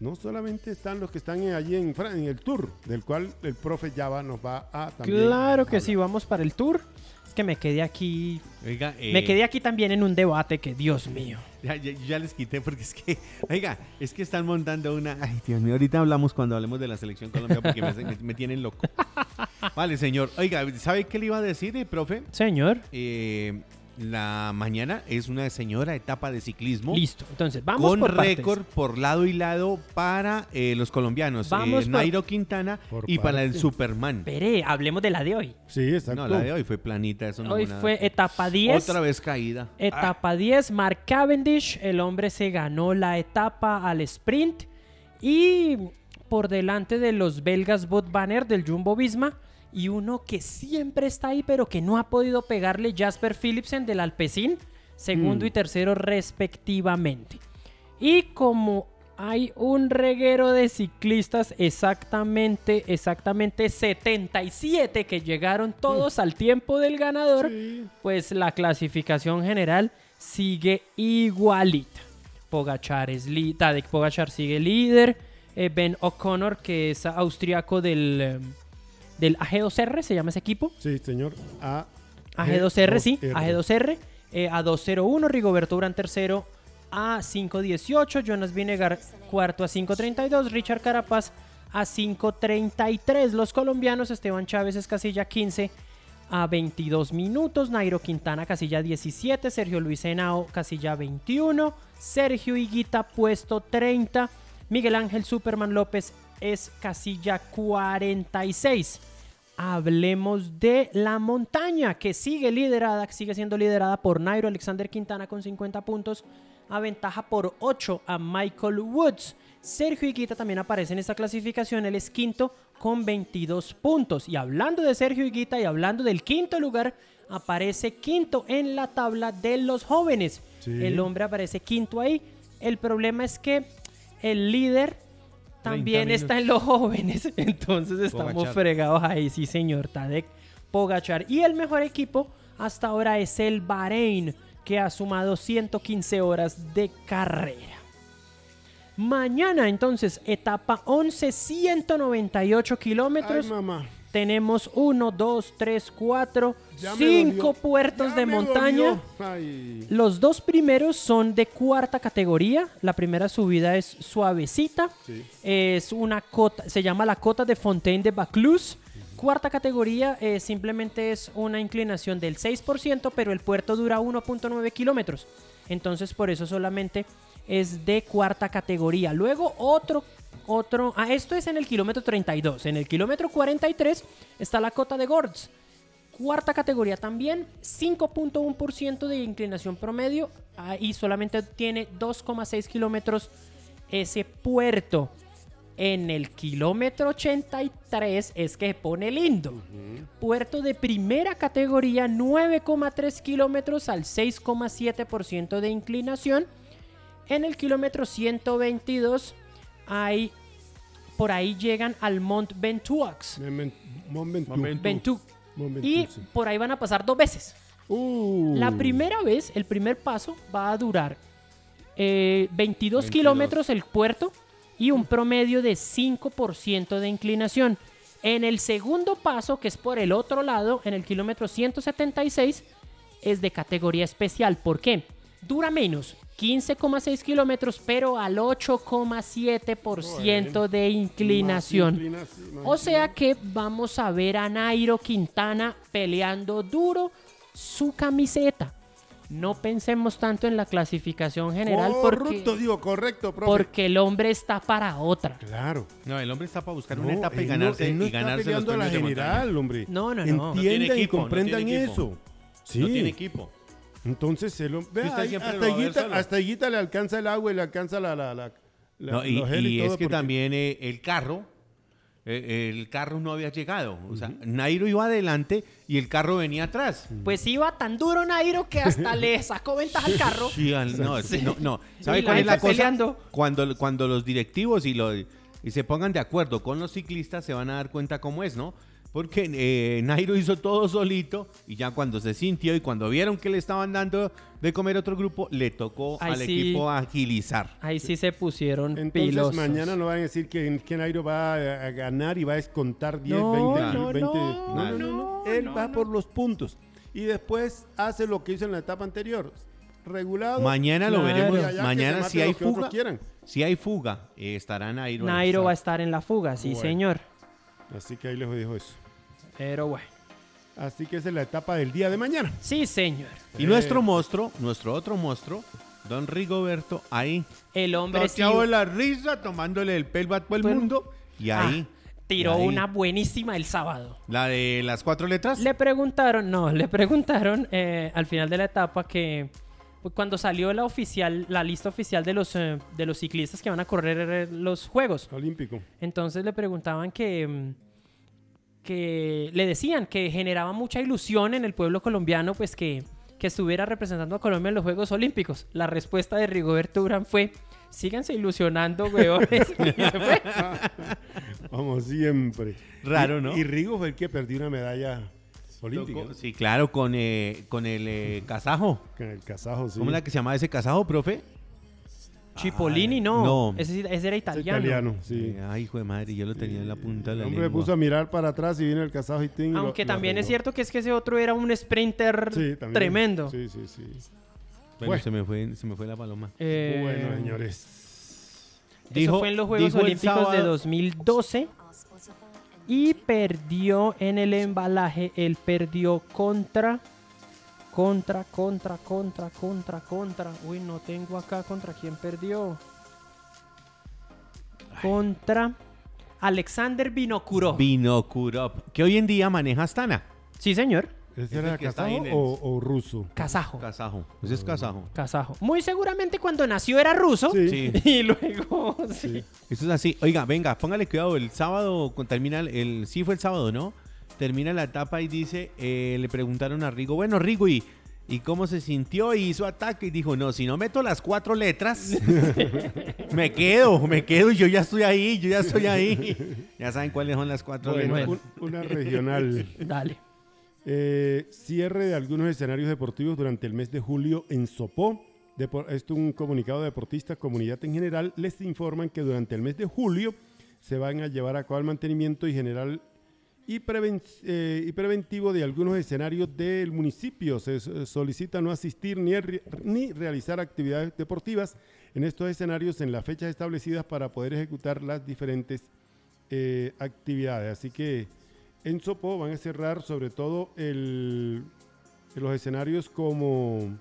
No solamente están los que están allí en, el tour, del cual el profe Java nos va a también. Claro que hablar. sí, vamos para el tour. Es que me quedé aquí. Oiga, eh, Me quedé aquí también en un debate que, Dios mío. Ya, ya- ya les quité porque es que, oiga, es que están montando una. Ay, Dios mío, ahorita hablamos cuando hablemos de la selección Colombia porque me, hacen- me- me tienen loco. Vale, señor. Oiga, ¿sabe qué le iba a decir, eh, profe? Señor, Eh, la mañana es una señora etapa de ciclismo. listo. Entonces, vamos con por partes. récord por lado y lado para eh, los colombianos. Vamos eh, por- Nairo Quintana Por y para el. Superman. Espere, hablemos de la de hoy. Sí, exacto. No, la de hoy fue planita. Eso no Hoy nada. fue etapa 10. Otra vez caída. Etapa 10, Mark Cavendish. El hombre se ganó la etapa al sprint. Y por delante de los belgas Bot Banner del Jumbo Visma. Y uno que siempre está ahí, pero que no ha podido pegarle, Jasper Philipsen del Alpecin. Segundo y tercero, respectivamente. Y como hay un reguero de ciclistas, exactamente, exactamente 77 que llegaron todos al tiempo del ganador Sí. pues la clasificación general sigue igualita. Pogachar es Tadej Pogachar sigue líder. eh, ben O'Connor, que es austriaco del, eh, del AG2R, se llama ese equipo. Sí, señor. A AG2R, sí, G2R. AG2R. eh, a 201, Rigoberto Urán tercero a 518, Jonas Vinegar cuarto a 532, Richard Carapaz a 533. Los colombianos, Esteban Chávez es casilla 15 a 22 minutos, Nairo Quintana casilla 17, Sergio Luis Henao casilla 21, Sergio Higuita puesto 30, Miguel Ángel Superman López es casilla 46. Hablemos de la montaña, que sigue liderada, sigue siendo liderada por Nairo Alexander Quintana con 50 puntos, aventaja por 8 a Michael Woods. Sergio Higuita también aparece en esta clasificación, él es quinto con 22 puntos. Y hablando de Sergio Higuita y hablando del quinto lugar, aparece quinto en la tabla de los jóvenes. Sí. El hombre aparece quinto ahí. El problema es que el líder también 30 está en los jóvenes. Entonces estamos Pogachar. fregados ahí, sí señor, Tadek Pogachar. Y el mejor equipo hasta ahora es el Bahrein, que ha sumado 115 horas de carrera. Mañana entonces, etapa 11, 198 Ay, kilómetros. mamá. Tenemos 1, 2, 3, 4, Ya me 5 dolió. puertos Ya de montaña. Los dos primeros son de cuarta categoría. La primera subida es suavecita. Sí. Es una cota, se llama la cota de Fontaine de Baclus. Cuarta categoría eh, simplemente es una inclinación del 6%, pero el puerto dura 1.9 kilómetros. Entonces por eso solamente es de cuarta categoría. Luego otro, otro, ah, esto es en el kilómetro 32. En el kilómetro 43 está la cota de Gords. Cuarta categoría también, 5.1% de inclinación promedio ah, y solamente tiene 2,6 kilómetros ese puerto. En el kilómetro 83 es que se pone lindo. Puerto de primera categoría, 9,3 kilómetros al 6,7% de inclinación. En el kilómetro 122 hay, por ahí llegan al Mont Ventoux. Mont Ventoux. Mont Ventoux. Mont Ventoux, Y sí. por ahí van a pasar dos veces. Uh. La primera vez, el primer paso, va a durar eh, 22, 22. kilómetros el puerto y un promedio de 5% de inclinación. En el segundo paso, que es por el otro lado, en el kilómetro 176, es de categoría especial. ¿Por qué? Dura menos, 15,6 kilómetros, pero al 8,7% de inclinación. O sea que vamos a ver a Nairo Quintana peleando duro su camiseta. No pensemos tanto en la clasificación general Correcto, porque, digo, correcto, profe. porque el hombre está para otra. Claro. No, el hombre está para buscar No, una etapa y no- ganarse, él no y está ganarse los a la de general, hombre. No, no, no. No tiene y equipo, no comprendan tiene eso. Sí. No tiene equipo. Entonces, el vea, ahí, hasta, Higuita, hasta Higuita le alcanza el agua y le alcanza la, la, la, la- No, y los es que porque- también eh, el carro, eh, el carro no había llegado. O sea, Nairo iba adelante y el carro venía atrás. Pues iba tan duro Nairo que hasta le sacó ventaja al carro. Sí, al- no, no, no. ¿Sabe cuál es la cosa? peleando. Cuando, cuando los directivos y, lo- y se pongan de acuerdo con los ciclistas, se van a dar cuenta cómo es, ¿no? Porque eh, Nairo hizo todo solito y ya cuando se sintió y cuando vieron que le estaban dando de comer otro grupo, le tocó al sí. equipo agilizar. Ahí sí se pusieron Entonces pilosos. mañana no van a decir que, que Nairo va a, ganar y va a descontar 10, No, 20, no, 20. no, no, no, no. Él va por los puntos. Y después hace lo que hizo en la etapa anterior. Regulado. Mañana lo Claro. veremos. Mañana si hay fuga, si hay fuga, eh, estará Nairo. Nairo va a estar en la fuga, sí Bueno. señor. Así que ahí les dejo eso. Pero bueno. Así que esa es la etapa del día de mañana. Sí señor. Y Eh. nuestro monstruo, nuestro otro monstruo, Don Rigoberto, ahí El hombre sí Toteado de la risa, tomándole el pelo a todo el Bueno. mundo. Y ahí, Ah, tiró y ahí, una buenísima el sábado. la de las cuatro letras. Le preguntaron, no, le preguntaron eh, al final de la etapa que pues, cuando salió la oficial, la lista oficial de los eh, de los ciclistas que van a correr eh, los juegos. Olímpico. Entonces le preguntaban que mm, que le decían que generaba mucha ilusión en el pueblo colombiano, pues que, que estuviera representando a Colombia en los Juegos Olímpicos. La respuesta de Rigoberto Urán fue: síganse ilusionando, weones. Y se fue. Vamos, siempre. Raro, Y- ¿no? Y Rigo fue el que perdió una medalla olímpica. Sí, claro, con, eh, con el eh, kazajo. Con el kazajo, sí. ¿Cómo es la que se llama ese kazajo, profe? Chipolini no, no. Ese, era Es italiano. italiano, sí. Eh, ay, hijo de madre, yo lo tenía en la punta de El la hombre lengua. puso a mirar para atrás y vino el kazajo y ting, lo- Aunque lo también es cierto que es que ese otro era un sprinter Sí, tremendo. Sí, sí, sí. Bueno, Bueno. se, me fue, se me fue la paloma. Eh, Bueno, señores. Eso Dijo- fue en los Juegos Olímpicos de sábado- 2012 y perdió en el embalaje. Él perdió contra, contra, contra, contra, contra, contra. Uy, no tengo acá contra quién perdió. Contra Alexander Vinokurov. Vinokurov, que hoy en día maneja Astana. sí, señor. ¿Ese Es era kazajo o, o ruso? Kazajo. Kazajo. Ese es kazajo. Kazajo. Muy seguramente cuando nació era ruso. Sí. Sí. Y luego. sí. Eso es así. Oiga, venga, póngale cuidado. El sábado con- termina el, el- sí fue el sábado, ¿no? Termina la etapa y dice, eh, le preguntaron a Rigo, bueno, Rigo, ¿y, ¿y cómo se sintió? Y hizo ataque y dijo, no, si no meto las cuatro letras, me quedo, me quedo y yo ya estoy ahí, yo ya estoy ahí. Ya saben cuáles son las cuatro Bueno, letras. un- una regional. Dale. Eh, cierre de algunos escenarios deportivos durante el mes de julio en Sopó. Depo- Esto un comunicado de deportistas, comunidad en general, les informan que durante el mes de julio se van a llevar a cabo el mantenimiento y general eh, y preventivo de algunos escenarios del municipio. Se solicita no asistir ni, ni realizar actividades deportivas en estos escenarios en las fechas establecidas para poder ejecutar las diferentes eh, actividades. Así que en Sopó van a cerrar sobre todo el, los escenarios como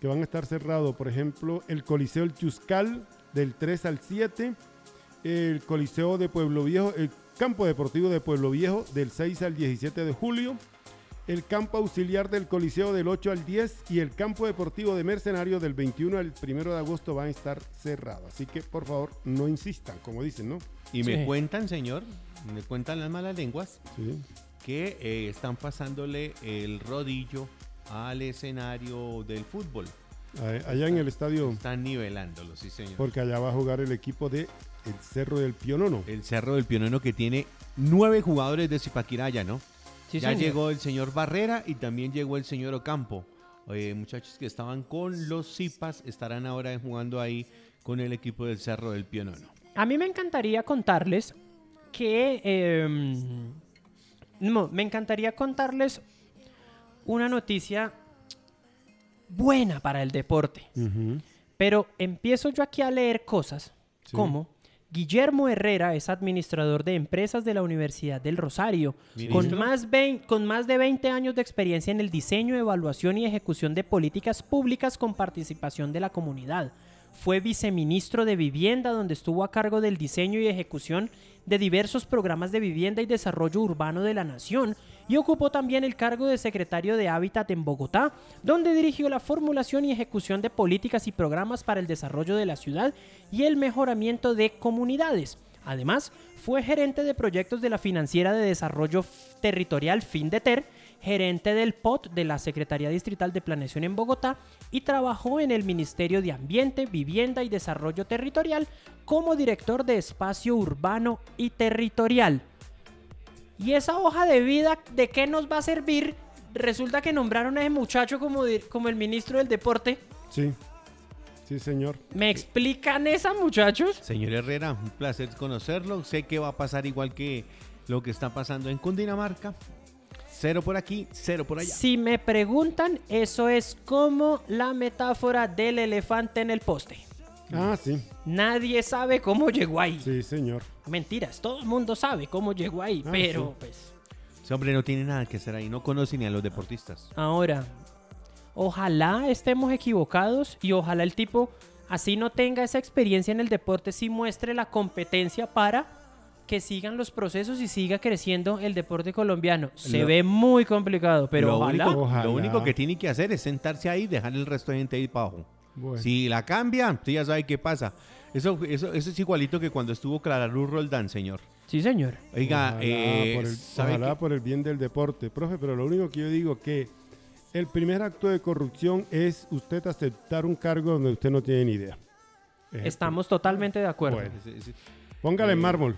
que van a estar cerrados, por ejemplo, el Coliseo El Chuscal del 3 al 7, el Coliseo de Pueblo Viejo, el Campo Deportivo de Pueblo Viejo del 6 al 17 de julio, el Campo Auxiliar del Coliseo del 8 al 10 y el Campo Deportivo de Mercenario del 21 al 1 de agosto van a estar cerrados. Así que por favor no insistan, como dicen, ¿no? Y me Sí. cuentan, señor, me cuentan las malas lenguas, Sí. que eh, están pasándole el rodillo al escenario del fútbol. Allá en el estadio, Están nivelándolo, sí, señor. porque allá va a jugar el equipo de el Cerro del Pionono. El Cerro del Pionono que tiene nueve jugadores de Zipaquiraya, ¿no? Sí, ya señor. llegó el señor Barrera y también llegó el señor Ocampo. Eh, muchachos que estaban con los Zipas estarán ahora jugando ahí con el equipo del Cerro del Pionono. A mí me encantaría contarles que. eh, no, me encantaría contarles una noticia buena para el deporte. Pero empiezo yo aquí a leer cosas Sí. como Guillermo Herrera es administrador de empresas de la Universidad del Rosario, con más, con más de 20 años de experiencia en el diseño, evaluación y ejecución de políticas públicas con participación de la comunidad. Fue viceministro de Vivienda, donde estuvo a cargo del diseño y ejecución de diversos programas de vivienda y desarrollo urbano de la nación, y ocupó también el cargo de secretario de Hábitat en Bogotá, donde dirigió la formulación y ejecución de políticas y programas para el desarrollo de la ciudad y el mejoramiento de comunidades. Además, fue gerente de proyectos de la Financiera de Desarrollo Territorial FINDETER, gerente del POT de la Secretaría Distrital de Planeación en Bogotá y trabajó en el Ministerio de Ambiente, Vivienda y Desarrollo Territorial como director de Espacio Urbano y Territorial. ¿Y esa hoja de vida de qué nos va a servir? Resulta que nombraron a ese muchacho como, como el ministro del deporte. Sí, sí, señor. ¿Me explican esa, muchachos? Señor Herrera, un placer conocerlo. Sé que va a pasar igual que lo que está pasando en Cundinamarca. Cero por aquí, cero por allá. Si me preguntan, eso es como la metáfora del elefante en el poste. Ah, sí, Nadie sabe cómo llegó ahí. sí, señor. Mentiras, todo el mundo sabe cómo llegó ahí, Ah, pero sí. pues Ese hombre no tiene nada que hacer ahí, no conoce ni a los deportistas. ahora, ojalá estemos equivocados y ojalá el tipo así no tenga esa experiencia en el deporte, sí muestre la competencia para que sigan los procesos y siga creciendo el deporte colombiano. Se Lo- ve muy complicado, pero lo, ojalá. único, Ojalá. lo único que tiene que hacer es sentarse ahí y dejar el resto de gente ahí para abajo. Bueno. Si la cambian, usted ya sabe qué pasa. Eso, eso, eso es igualito que cuando estuvo Clara Luz Roldán, señor. Sí, señor. Oiga, ojalá, eh, por, el, ¿sabe ojalá qué? por el bien del deporte, profe, pero lo único que yo digo que el primer acto de corrupción es usted aceptar un cargo donde usted no tiene ni idea. Ejemplo. Estamos totalmente de acuerdo. Bueno. Sí, sí. Póngale en Eh, mármol.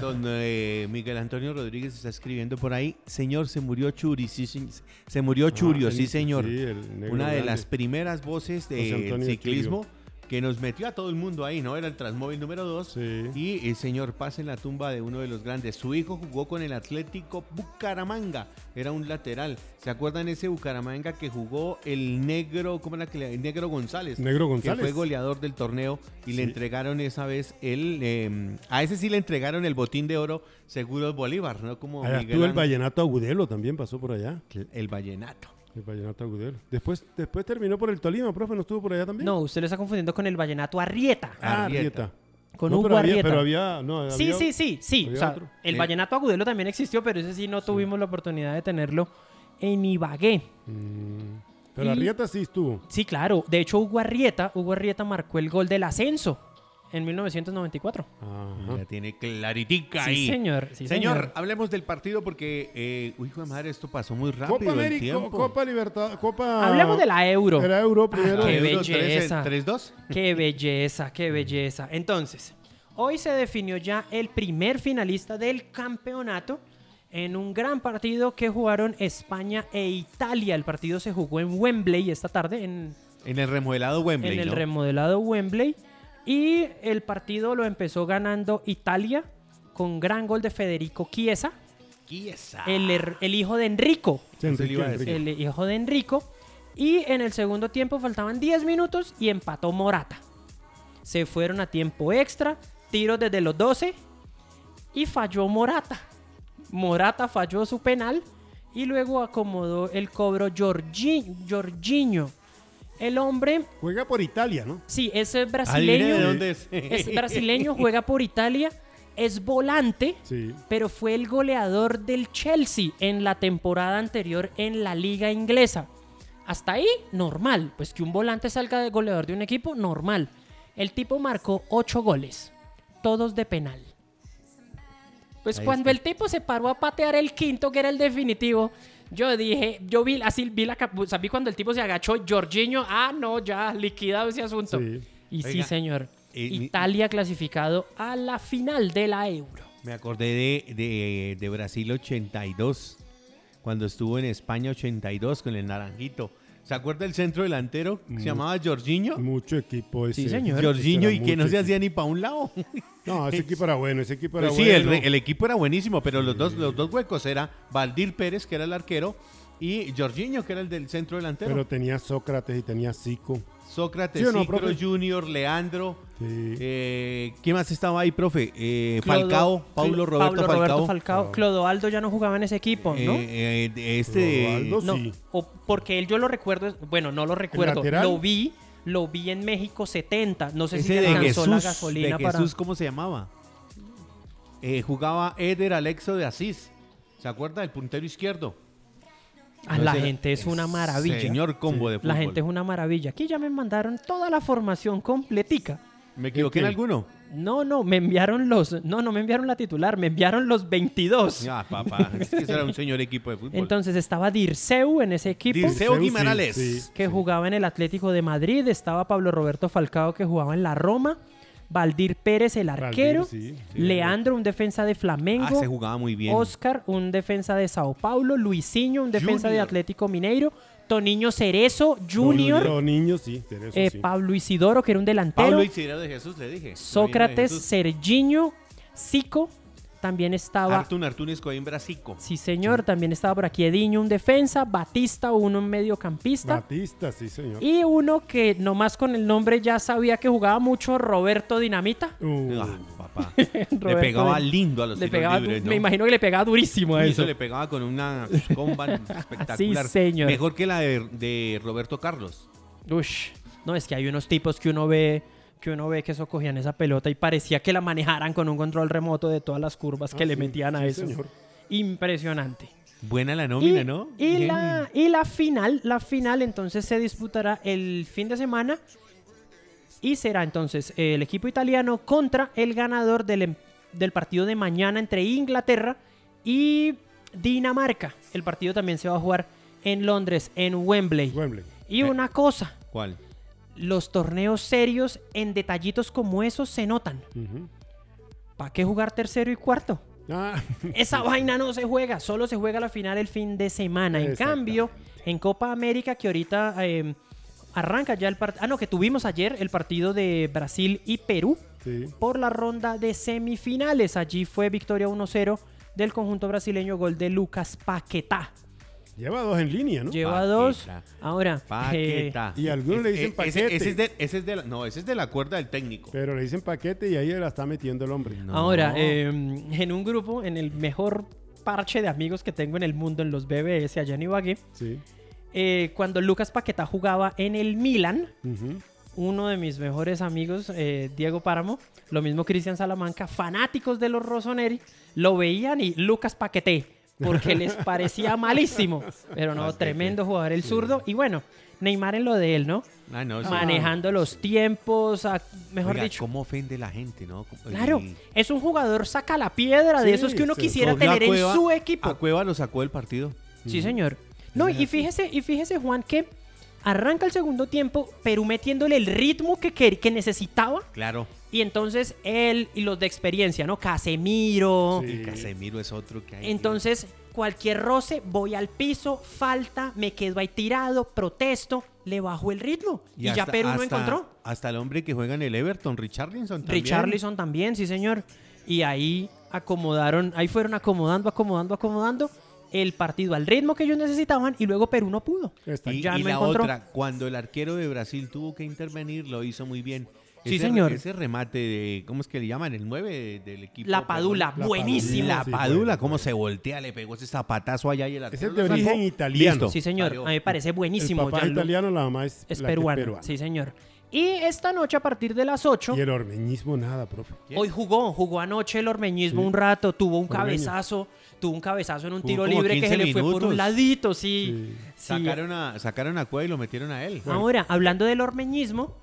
Don eh, Miguel Antonio Rodríguez está escribiendo por ahí. Señor, se murió Churi. Sí, sí, se murió Churio, Ah, sí, señor. sí, negro Una de grande. las primeras voces del Antonio ciclismo que nos metió a todo el mundo ahí, ¿no? Era el Transmóvil número 2. Sí. Y el señor pasa en la tumba de uno de los grandes. Su hijo jugó con el Atlético Bucaramanga. Era un lateral. ¿Se acuerdan ese Bucaramanga que jugó el negro, ¿cómo era que le- el negro González? Negro Que González. fue goleador del torneo y le entregaron esa vez el. eh, a ese sí le entregaron el botín de oro Seguros Bolívar, ¿no? Como Allá estuvo el Vallenato Agudelo, también pasó por allá. el Vallenato. El Vallenato Agudelo. Después, después terminó por el Tolima, profe, ¿no estuvo por allá también? No, usted lo está confundiendo con el vallenato Arrieta. Ah, Arrieta. Arrieta. Con No, Hugo pero había, Arrieta. pero había, no, Sí, había- sí, sí, sí. O sea, el vallenato agudelo también existió, pero ese sí no tuvimos la oportunidad de tenerlo en Ibagué. Mm, Pero Y- Arrieta sí estuvo. Sí, claro. De hecho, Hugo Arrieta, Hugo Arrieta marcó el gol del ascenso en 1994. Ajá. La tiene claritica Sí, ahí. señor. Sí, señor, señor. hablemos del partido porque, eh, uy, hijo de madre, esto pasó muy rápido. Copa América. Copa Libertad, Copa. Hablemos de la Euro. Era Euro primero. qué Euro belleza. 3-2. Qué belleza, qué belleza. Entonces, hoy se definió ya el primer finalista del campeonato en un gran partido que jugaron España e Italia. El partido se jugó en Wembley esta tarde, en, En el remodelado Wembley, en el ¿no? remodelado Wembley. Y el partido lo empezó ganando Italia con gran gol de Federico Chiesa, Chiesa. el, el hijo de Enrico. Sí, el hijo de Enrico. Y en el segundo tiempo faltaban 10 minutos y empató Morata. Se fueron a tiempo extra, tiros desde los 12 y falló Morata. Morata falló su penal y luego acomodó el cobro Jorgi- Jorginho. El hombre, Juega por Italia, ¿no? sí, es Adivine brasileño. de dónde es. Es brasileño, juega por Italia, es volante Sí. pero fue el goleador del Chelsea en la temporada anterior en la liga inglesa. Hasta ahí, normal. Pues que un volante salga de goleador de un equipo, normal. El tipo marcó ocho goles, todos de penal. Pues Ahí cuando está. el tipo se paró a patear el quinto, que era el definitivo, yo dije, yo vi así, vi la cap- o sea, vi cuando el tipo se agachó, Jorginho, ah, no, ya, liquidado ese asunto. Sí. Y sí, señor. eh, Italia clasificado a la final de la Euro. Me acordé de, de, de Brasil 82, cuando estuvo en España 82 con el Naranjito. ¿Se acuerda el centro delantero que se llamaba Jorginho? Mucho equipo ese. Sí, señor. Jorginho y que no se hacía ni para un lado. No, ese equipo era bueno, ese equipo era Pues sí, el, bueno. re- el equipo era buenísimo, pero los, dos, los dos huecos era Valdir Pérez, que era el arquero, y Jorginho, que era el del centro delantero. Pero tenía Sócrates y tenía Zico. Sócrates, ¿Sí no, Cicro profe? Junior, Leandro. Sí. eh, ¿Quién más estaba ahí, profe? Eh, Clodo- Falcao, Paulo Roberto Pablo Falcao. Roberto Falcao. Claro. Clodoaldo ya no jugaba en ese equipo, ¿no? Eh, eh, de este. Ronaldo, no, sí. o porque él yo lo recuerdo, bueno, no lo recuerdo, lo vi, lo vi en México 70, no sé si Ese le de alcanzó Jesús, la de gasolina para Jesús, ¿cómo se llamaba? Eh, jugaba Eder Alexo de Asís. ¿Se acuerda? El puntero izquierdo. Ah, la gente es una maravilla. Señor combo de fútbol. La gente es una maravilla. Aquí ya me mandaron toda la formación completica. ¿Me equivoqué en alguno? No, no, me enviaron los, no, no me enviaron la titular, me enviaron los 22. Ah, papá. Es que ese era un señor equipo de fútbol. Entonces estaba Dirceu en ese equipo. Dirceu sí, Guimarães. sí. que jugaba en el Atlético de Madrid, estaba Pablo Roberto Falcao que jugaba en la Roma, Valdir Pérez el arquero, sí, sí, Leandro un defensa de Ah, Flamengo, se jugaba muy bien. Oscar un defensa de Sao Paulo, Luisinho un defensa de. Atlético Mineiro, Toniño Cerezo Junior, sí, Cerezo, eh, sí. Pablo Isidoro que era un delantero, Pablo Isidro de Jesús, le dije. Sócrates, Jesús. Serginho, Zico, también estaba Artun Artunes Coimbra Zico. Sí, señor, también estaba por aquí Ediño, un defensa, Batista, uno un mediocampista. Batista, sí, señor. Y uno que nomás con el nombre ya sabía que jugaba mucho, Roberto Dinamita. Uh, Ah, papá. le pegaba lindo a los le pegaba, libres, ¿no? Me imagino que le pegaba durísimo a eso. eso le pegaba con una comba espectacular. Sí, señor. Mejor que la de, de Roberto Carlos. Ush. No, es que hay unos tipos que uno ve que uno ve que eso cogían esa pelota y parecía que la manejaran con un control remoto de todas las curvas que Ah, le metían a sí, eso. señor. Impresionante. Buena la nómina, y, ¿no? y Bien. la, y la final, la final entonces se disputará el fin de semana y será entonces el equipo italiano contra el ganador del, em- del partido de mañana entre Inglaterra y Dinamarca. El partido también se va a jugar en Londres, en Wembley. Wembley. Y una cosa, ¿Cuál? Los torneos serios en detallitos como esos se notan. ¿Para qué jugar tercero y cuarto? Ah, Esa vaina no se juega, solo se juega la final el fin de semana. En cambio, en Copa América, que ahorita eh, arranca ya el partido. Ah, no, que tuvimos ayer el partido de Brasil y Perú sí. por la ronda de semifinales. Allí fue victoria 1-0 del conjunto brasileño, gol de Lucas Paquetá. Lleva dos en línea, ¿no? Lleva dos. Ahora, eh, Paqueta. y algunos le dicen ese- ese, paquete. es de, ese es de la, no, ese es de la cuerda del técnico. Pero le dicen paquete y ahí la está metiendo el hombre. No. ahora eh, en un grupo, en el mejor parche de amigos que tengo en el mundo, en los BBS allá en Ibagué, Sí. eh, cuando Lucas Paquetá jugaba en el Milan, uno de mis mejores amigos, eh, Diego Páramo, lo mismo Cristian Salamanca, fanáticos de los Rossoneri, lo veían y Lucas Paqueté, porque les parecía malísimo. Pero no, tremendo jugador el zurdo. Y bueno, Neymar en lo de él, ¿no? Ah, no, sí. Manejando los tiempos, a- mejor Oiga, dicho. ¿Cómo ofende la gente, no? Claro, Y- es un jugador saca la piedra de esos que uno quisiera tener en su equipo. A Cueva lo sacó del partido. Sí, señor. No, y fíjese, y fíjese, Juan, que arranca el segundo tiempo, Perú metiéndole el ritmo que, que, que necesitaba. Claro. Y entonces él y los de experiencia, ¿no? Casemiro. Sí. Casemiro es otro que hay. Entonces, cualquier roce, voy al piso, falta, me quedo ahí tirado, protesto, le bajo el ritmo. Y, ya hasta- Perú no encontró. Hasta el hombre que juega en el Everton, Richarlison también. Richarlison también, sí, señor. Y ahí acomodaron, ahí fueron acomodando, acomodando, acomodando el partido al ritmo que ellos necesitaban y luego Perú no pudo. Está Y, Ya y no la encontró. otra, cuando el arquero de Brasil tuvo que intervenir, lo hizo muy bien. Sí, Ese- señor. Ese remate de, ¿cómo es que le llaman? El 9 del equipo. La Padula, La buenísimo. La Sí, Padula, bueno, cómo bueno. se voltea, le pegó ese zapatazo allá y el Ese arquero es de origen sacó. italiano. Listo. Sí, señor. A mí me parece buenísimo. El papá es italiano, la mamá es, es la peruano. peruana. Sí, señor. Y esta noche a partir de las 8, Y el ormeñismo nada, profe. hoy jugó, jugó anoche el ormeñismo Sí. un rato, tuvo un Ormeño. cabezazo, tuvo un cabezazo en un tiro libre que 15 se le fue por un ladito, sí. Sí. Sacaron a, sacaron a Cueva y lo metieron a él. Ahora, hablando del ormeñismo,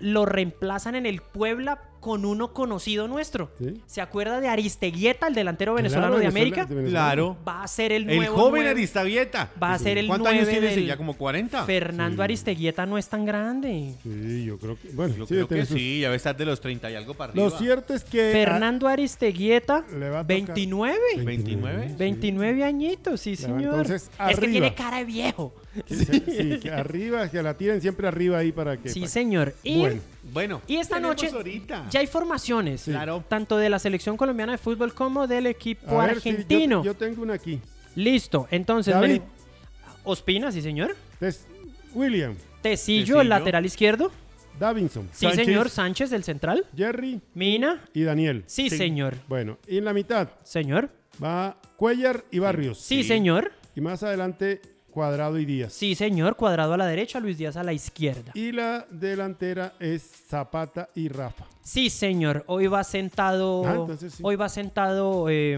lo reemplazan en el Puebla con uno conocido nuestro. Sí. ¿Se acuerda de Aristeguieta, el delantero venezolano Claro, de Venezuela- América? de Venezuela. Claro. Va a ser el El nuevo joven nueve- Aristavieta. Va a ser el ¿Cuántos 9 años tiene ese? ¿Ya como 40? Fernando Aristeguieta no es tan grande. Sí, yo creo que. Bueno, Yo sí, creo que sus- sí, ya debe estar de los 30 y algo para arriba. Lo cierto es que. Fernando Aristeguieta, le va a tocar- 29. ah, 29. 29 añitos, sí, Le va señor. entonces es que arriba. tiene cara de viejo. Que se- sí, que arriba, que la tiren siempre arriba ahí para que. Sí, para- señor. Y, Bueno, Bueno. y esta noche ahorita. ya hay formaciones. Claro. Tanto de la selección colombiana de fútbol como del equipo a ver, sí, yo- argentino. yo, tengo una aquí. Listo. Entonces, David. Ospina, sí, señor. Es William, Tecillo, Tecillo. el lateral izquierdo. Davinson, Sí, Sánchez. señor. Sánchez, el central. Jerry Mina. y Daniel. Sí, señor. Bueno, y en la mitad Señor. va Cuellar y Barrios. Sí, señor. Y más adelante, Cuadrado y Díaz. Sí, señor. Cuadrado a la derecha, Luis Díaz a la izquierda. Y la delantera es Zapata y Rafa. Sí, señor. Hoy va sentado. Ah, entonces sí. Hoy va sentado eh,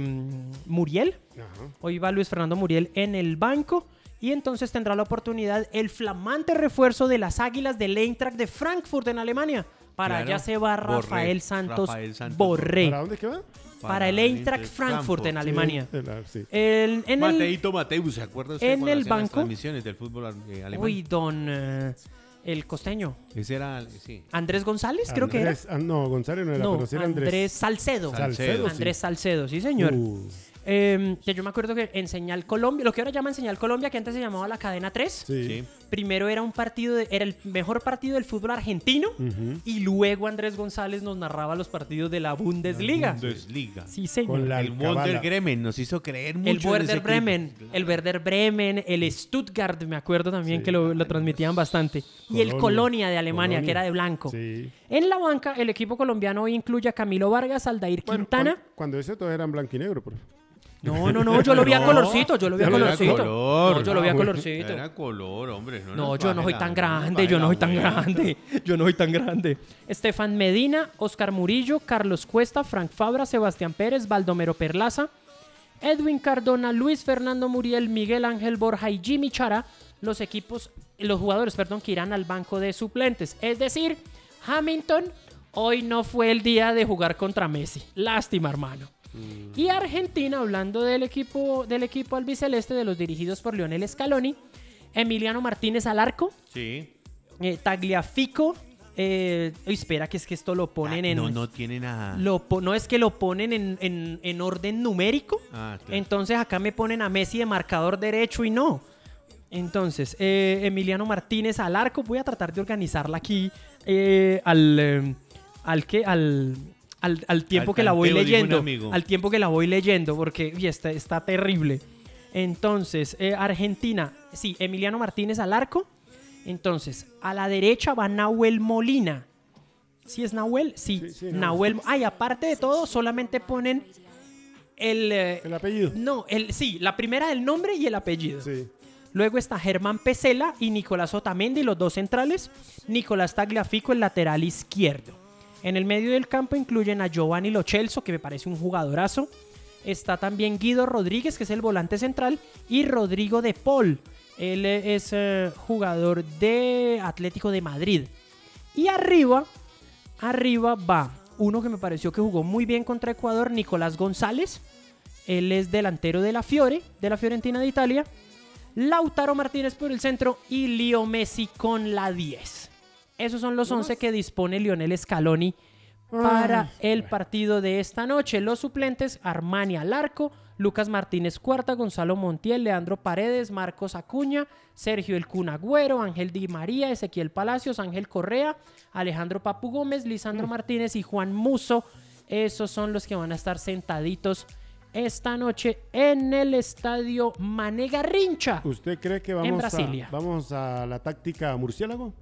Muriel. Ajá. Hoy va Luis Fernando Muriel en el banco. Y entonces tendrá la oportunidad el flamante refuerzo de las Águilas del Eintracht de Frankfurt en Alemania. Para Claro. allá se va Borré. Rafael Santos, Rafael Santos Borré. ¿Para dónde qué va? Para, el Eintracht Frankfurt en Alemania. Sí, el- sí. El- en el, Mateito Mateus, ¿se acuerda usted en el hacían las banco? transmisiones del fútbol eh, alemán? uy, don eh, el costeño. Ese era, sí. Andrés González, creo que era. Andrés- ah, no, González no era, No, pero sí era Andrés, Andrés. Salcedo. Salcedo, sí. Andrés Salcedo, sí, señor. Uh, Eh, que yo me acuerdo que en Señal Colombia, lo que ahora llaman Señal Colombia, que antes se llamaba la cadena 3, sí. Sí. primero era un partido, de- era el mejor partido del fútbol argentino y luego Andrés González nos narraba los partidos de la Bundesliga. Bundesliga. Sí, señor. Con la El. Wonder Bremen nos hizo creer mucho el Werder. Bremen, Claro. el Werder Bremen, el Stuttgart, me acuerdo también Sí. que lo, lo transmitían bastante. Y el Colonia. De Alemania, Colonia. que era de blanco. Sí. En la banca, el equipo colombiano hoy incluye a Camilo Vargas, Aldair Bueno, Quintana. cuando, cuando ese todo era en blanco y negro, profe. No, no, no, yo lo vi a colorcito, yo lo vi a colorcito. color. No, yo lo vi a colorcito. Era color, hombre. No, No, yo no soy tan grande, yo no soy tan grande, yo no soy tan grande. Estefan Medina, Oscar Murillo, Carlos Cuesta, Frank Fabra, Sebastián Pérez, Baldomero Perlaza, Edwin Cardona, Luis Fernando Muriel, Miguel Ángel Borja y Jimmy Chara, los equipos, los jugadores, perdón, que irán al banco de suplentes. Es decir, Hamilton hoy no fue el día de jugar contra Messi. Lástima, hermano. Y Argentina, hablando del equipo, del equipo albiceleste de los dirigidos por Lionel Scaloni, Emiliano Martínez al arco, Sí. eh, Tagliafico, eh, uy, espera que es que esto lo ponen en... Ah, No, no tiene nada. Lo no es que lo ponen en, en- en orden numérico. Ah, claro. Entonces acá me ponen a Messi de marcador derecho y no. Entonces, eh, Emiliano Martínez al arco. Voy a tratar de organizarla aquí eh, al, al que al, al, al tiempo Al que la voy leyendo. amigo. Al tiempo que la voy leyendo, porque uy, está, está terrible. Entonces, eh, Argentina, sí, Emiliano Martínez al arco. Entonces, a la derecha va Nahuel Molina. ¿Sí es Nahuel? Sí, Sí, sí, Nahuel. Ay, aparte de todo, solamente ponen el... eh, El apellido. no, el, sí, la primera el nombre y el apellido. Sí. Luego está Germán Pesela y Nicolás Otamendi, los dos centrales. Nicolás Tagliafico, el lateral izquierdo. En el medio del campo incluyen a Giovanni Lochelso, que me parece un jugadorazo. Está también Guido Rodríguez, que es el volante central. Y Rodrigo de Paul. Él es eh, jugador de Atlético de Madrid. Y arriba, arriba va uno que me pareció que jugó muy bien contra Ecuador, Nicolás González. Él es delantero de la Fiore, de la Fiorentina de Italia. Lautaro Martínez por el centro y Leo Messi con la 10. Esos son los 11 que dispone Lionel Scaloni para el partido de esta noche. Los suplentes, Armani al arco, Lucas Martínez Cuarta, Gonzalo Montiel, Leandro Paredes, Marcos Acuña, Sergio El Cunagüero, Ángel Di María, Ezequiel Palacios, Ángel Correa, Alejandro Papu Gómez, Lisandro Martínez y Juan Muso. Esos son los que van a estar sentaditos esta noche en el estadio Manega Rincha. ¿Usted cree que vamos, Brasilia. A, vamos a la táctica murciélago?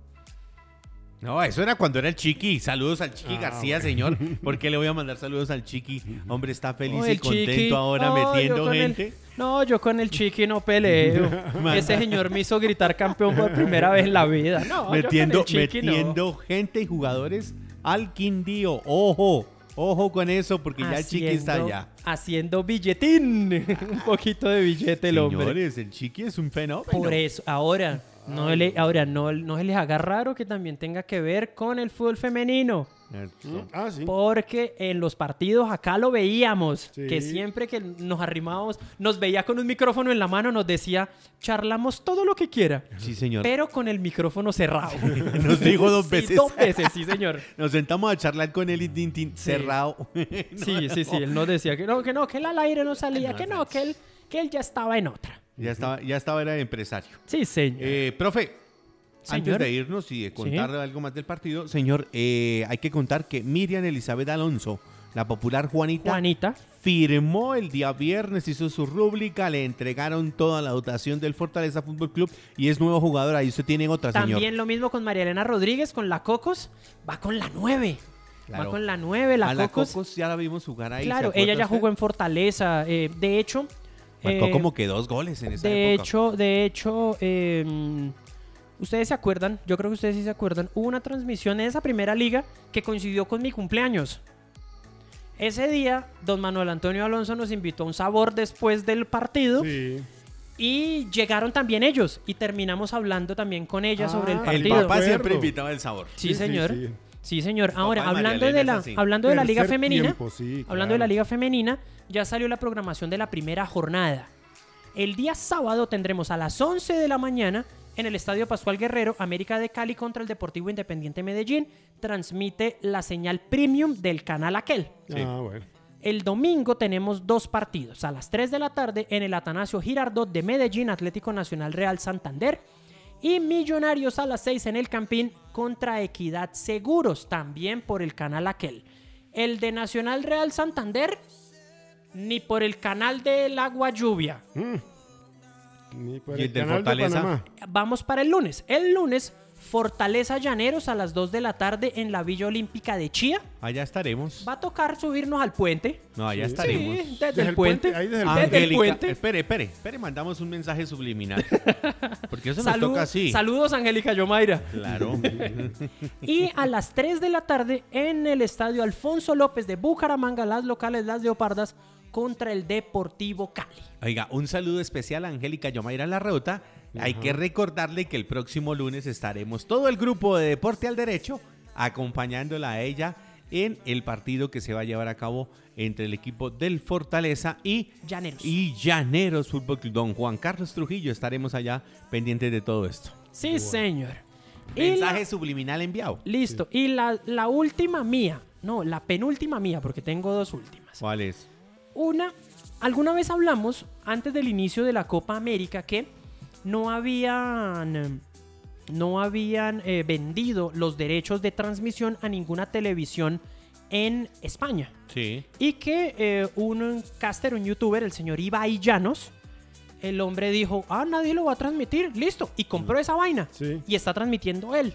No, eso era cuando era el Chiqui. Saludos al Chiqui Ah, García, señor. ¿Por qué le voy a mandar saludos al Chiqui? Hombre, está feliz Oh, y contento Chiqui. ahora Oh, yo metiendo el- gente. no, yo con el chiqui no peleo. Ese señor me hizo gritar campeón por primera vez en la vida. No, yo con metiendo el chiqui no. metiendo gente y jugadores al Quindío. Ojo, ojo con eso, porque ya el Chiqui está allá. Haciendo billetín. Un poquito de billete el hombre. Señores, el Chiqui es un fenómeno. Por eso, ahora, no, le, ahora no, no se les haga raro que también tenga que ver con el fútbol femenino. Eso. Ah, sí. Porque en los partidos acá lo veíamos, Sí. que siempre que nos arrimábamos, nos veía con un micrófono en la mano, nos decía, charlamos todo lo que quiera, Sí, señor. pero con el micrófono cerrado. Nos dijo dos Sí, veces. dos veces, sí, señor. Nos sentamos a charlar con él y tin, tin, cerrado. Sí, sí, sí, él nos decía que no, que no, que él al aire no salía, que no, que él, que él ya estaba en otra. Ya estaba, ya estaba era empresario. Sí, señor. Eh, profe, antes Señor. de irnos y de contar algo más del partido, señor, eh, hay que contar que Miriam Elizabeth Alonso, la popular Juanita, Juanita, firmó el día viernes, hizo su rúbrica, le entregaron toda la dotación del Fortaleza Fútbol Club y es nuevo jugador. Ahí usted tiene otra, señor. también lo mismo con María Elena Rodríguez, con la Cocos, va con la 9. Claro. Va con la 9, la a la Cocos. Ya la vimos jugar ahí. claro, ¿se ella ya usted? jugó en Fortaleza. eh, de hecho, Marcó eh, como que dos goles en esa de época. hecho, de hecho, eh, ustedes se acuerdan, yo creo que ustedes sí se acuerdan, hubo una transmisión en esa primera liga que coincidió con mi cumpleaños. Ese día, don Manuel Antonio Alonso nos invitó a un sabor después del partido Sí. y llegaron también ellos y terminamos hablando también con ella Ah, sobre el el partido. papá Acuerdo. siempre invitaba el sabor. Sí, Sí, sí, señor. sí. Sí, señor. Ahora, Papá de hablando de la hablando de la liga femenina, tiempo, sí, hablando de la liga femenina, ya salió la programación de la primera jornada. El día sábado tendremos a las 11 de la mañana en el Estadio Pascual Guerrero, América de Cali contra el Deportivo Independiente Medellín. Transmite la señal premium del canal Aquel. Ah, bueno. El domingo tenemos dos partidos. A las 3 de la tarde en el Atanasio Girardot de Medellín, Atlético Nacional Real Santander. Y Millonarios a las 6 en el Campín contra Equidad Seguros, también por el canal aquel. El de Nacional Real Santander, ni por el canal del Agua Lluvia. Ni por ¿Y el del canal de Fortaleza? Panamá. Vamos para el lunes. El lunes, Fortaleza Llaneros a las 2 de la tarde en la Villa Olímpica de Chía. Allá estaremos. Va a tocar subirnos al puente. No, allá Sí. estaremos. Sí, desde, Desde el el puente. puente, ahí desde el Desde el Angélica, puente. espere, espere, espere, mandamos un mensaje subliminal. Porque eso nos Salud- toca así. Saludos, Angélica Yomaira. Claro. Y a las 3 de la tarde en el estadio Alfonso López de Bucaramanga, las locales, las Leopardas, contra el Deportivo Cali. Oiga, un saludo especial a Angélica Yomaira Larrota. Hay que recordarle que el próximo lunes estaremos todo el grupo de Deporte al Derecho acompañándola a ella en el partido que se va a llevar a cabo entre el equipo del Fortaleza y Llaneros. y Llaneros Fútbol Club. Don Juan Carlos Trujillo estaremos allá pendientes de todo esto. Sí, señor. La- Mensaje subliminal enviado. listo. Y la, la última mía, no, la penúltima mía, porque tengo dos últimas. ¿Cuál es? Una, alguna vez hablamos antes del inicio de la Copa América que no habían, no habían eh, vendido los derechos de transmisión a ninguna televisión en España. Sí. Y que eh, un caster, un youtuber, el señor Ibai Llanos, el hombre dijo, ah, nadie lo va a transmitir, listo. Y compró esa vaina. Sí. Y está transmitiendo él.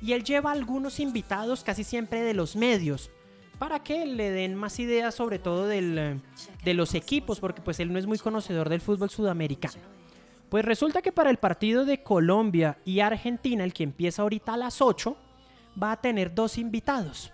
Y él lleva algunos invitados casi siempre de los medios para que le den más ideas sobre todo del, eh, de los equipos, porque pues él no es muy conocedor del fútbol sudamericano. Pues resulta que para el partido de Colombia y Argentina, el que empieza ahorita a las 8, va a tener dos invitados.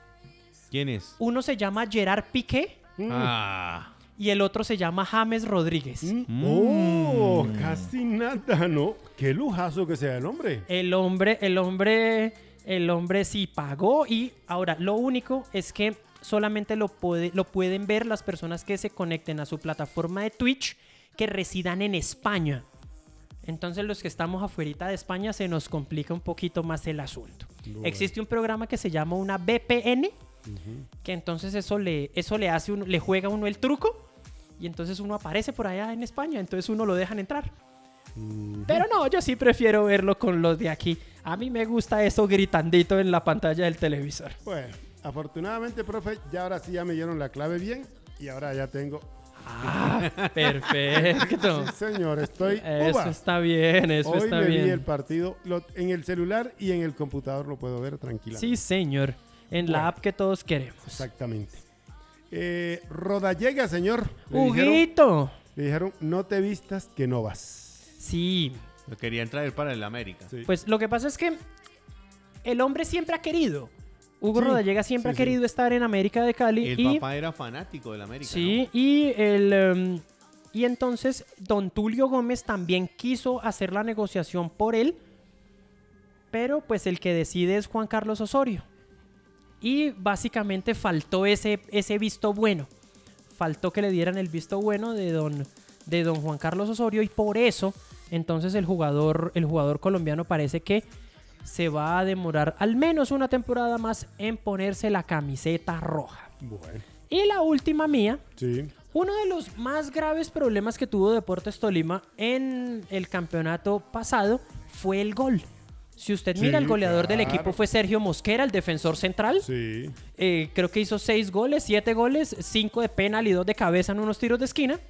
¿Quién es? Uno se llama Gerard Piqué Ah. y el otro se llama James Rodríguez. Mm. Oh, casi nada, ¿no? Qué lujazo que sea el hombre. El hombre, el hombre, el hombre sí pagó y ahora lo único es que solamente lo, puede, lo pueden ver las personas que se conecten a su plataforma de Twitch que residan en España. Entonces los que estamos afuera de España se nos complica un poquito más el asunto. Bueno. Existe un programa que se llama una VPN, que entonces eso le, eso le hace uno, le juega a uno el truco y entonces uno aparece por allá en España, entonces uno lo dejan entrar. Pero no, yo sí prefiero verlo con los de aquí. A mí me gusta eso gritandito en la pantalla del televisor. Bueno, afortunadamente, profe, ya ahora sí ya me dieron la clave bien y ahora ya tengo. Ah, perfecto. Sí, señor, estoy. Eso uva. está bien, eso Hoy está me vi el bien. partido lo- en el celular y en el computador lo puedo ver tranquilamente. Sí, señor. En la app que todos queremos. Exactamente. Eh, Rodallega, señor. Le dijeron, Huguito. le dijeron, no te vistas que no vas. Sí, Lo querían traer para el América. Sí. pues lo que pasa es que el hombre siempre ha querido. Hugo Sí, Rodallega siempre sí, ha querido estar en América de Cali. El y papá era fanático del América. Sí, y el em, y entonces Don Tulio Gómez también quiso hacer la negociación por él, pero pues el que decide es Juan Carlos Osorio. Y básicamente faltó ese, ese visto bueno. Faltó que le dieran el visto bueno de don, de don Juan Carlos Osorio y por eso entonces el jugador, el jugador colombiano parece que se va a demorar al menos una temporada más en ponerse la camiseta roja. Bueno, Y la última mía, sí. uno de los más graves problemas que tuvo Deportes Tolima en el campeonato pasado fue el gol. Si usted mira, Sí, el goleador del equipo fue Sergio Mosquera, el defensor central. Sí. Eh, creo que hizo seis goles, siete goles, cinco de penal y dos de cabeza en unos tiros de esquina.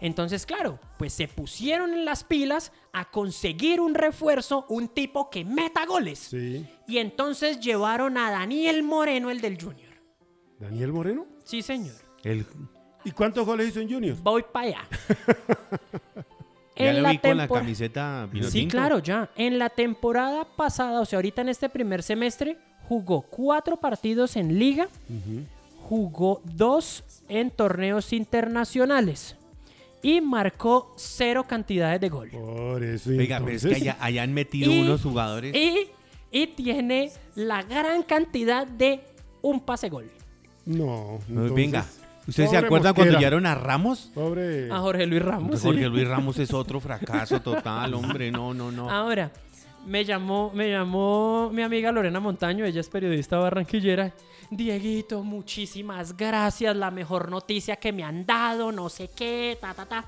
Entonces, claro, pues se pusieron en las pilas a conseguir un refuerzo, un tipo que meta goles. Sí. Y entonces llevaron a Daniel Moreno, el del Junior. Daniel Moreno. Sí, señor. El, ¿Y cuántos goles hizo en Junior? Voy para allá. ya En lo vi con la camiseta vino Sí, tinto. claro, ya. En la temporada pasada, o sea, ahorita en este primer semestre, jugó cuatro partidos en liga, jugó dos en torneos internacionales y marcó cero cantidades de gol. Por eso. Oiga, pero es que allá, allá han metido Y- unos jugadores. Y, y tiene la gran cantidad de un pase gol. No. No, entonces, Venga, ¿ustedes se acuerdan cuando llegaron a Ramos? Pobre. A Jorge Luis Ramos. sí. Jorge Luis Ramos es otro fracaso total, hombre. No, no, no. Ahora, me llamó, me llamó mi amiga Lorena Montaño, ella es periodista barranquillera. Dieguito, muchísimas gracias, la mejor noticia que me han dado, no sé qué, ta, ta, ta.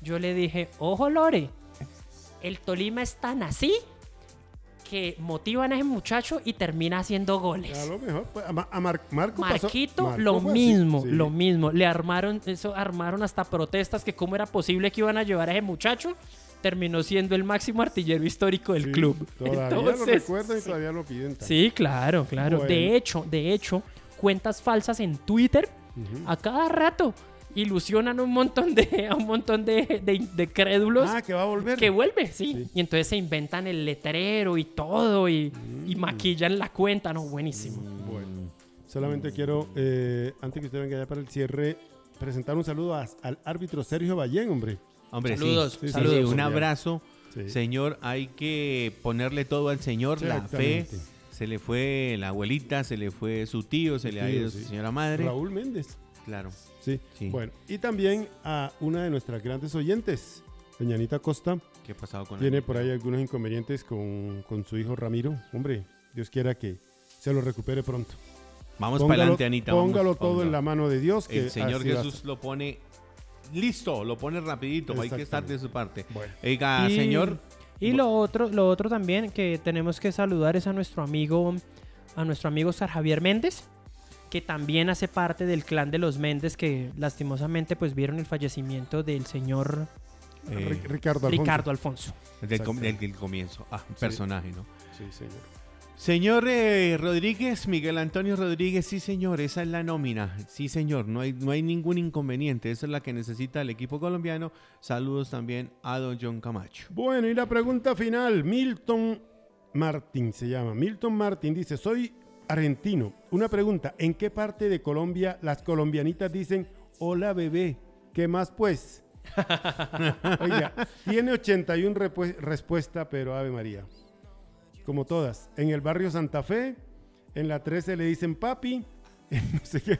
Yo le dije, ojo Lore, el Tolima es tan así que motivan a ese muchacho y termina haciendo A goles. lo mejor. pues, a Ma- a Mar- Marco pasó- Marquito, Marco lo así, mismo, sí. lo mismo. Le armaron, eso, armaron hasta protestas que cómo era posible que iban a llevar a ese muchacho. Terminó siendo el máximo artillero histórico del Sí, club. Todavía lo recuerdan y todavía lo piden. Sí, claro, claro. Bueno. De hecho, de hecho, cuentas falsas en Twitter a cada rato ilusionan un montón de, a un montón de, de- de crédulos Ah, que va a volver. que vuelve, sí. Sí. Y entonces se inventan el letrero y todo y, y maquillan la cuenta, ¿no? Buenísimo. Bueno, solamente quiero, eh, antes que usted venga ya para el cierre, presentar un saludo a- al árbitro Sergio Ballén, hombre. Hombre, Saludos, sí. sí, Sí, saludos, sí, un abrazo. Sí. Señor, hay que ponerle todo al Señor, la fe. Se le fue la abuelita, se le fue su tío, se le ha ido sí. su señora madre. Raúl Méndez. Claro. Sí. Sí. Bueno, y también a una de nuestras grandes oyentes, doña Anita Costa. ¿Qué ha pasado con Tiene él? por ahí algunos inconvenientes con, con su hijo Ramiro. Hombre, Dios quiera que se lo recupere pronto. Vamos para adelante, Anita. vamos, Póngalo todo póngalo. en la mano de Dios. Que El Señor Jesús lo pone listo, lo pone rapidito. Hay que estar de su parte. Bueno. Oiga, Y- señor. Y lo otro, lo otro también que tenemos que saludar es a nuestro amigo, a nuestro amigo Sar Javier Méndez, que también hace parte del clan de los Méndez, que lastimosamente pues vieron el fallecimiento del señor eh, Ri- Ricardo Alfonso. Ricardo Alfonso. del, com- Exactamente. del- del comienzo. Ah, un personaje, ¿no? Sí, señor. Señor eh, Rodríguez, Miguel Antonio Rodríguez, sí señor, esa es la nómina. Sí señor, no hay, no hay ningún inconveniente. Esa es la que necesita el equipo colombiano. Saludos también a don John Camacho. Bueno, y la pregunta final, Milton Martín se llama. Milton Martín dice, soy argentino. Una pregunta, ¿en qué parte de Colombia las colombianitas dicen, hola bebé? ¿Qué más pues? Oiga, tiene 81 repue- respuesta, pero Ave María. Como todas. En el barrio Santa Fe, en la 13 le dicen papi, en no sé qué.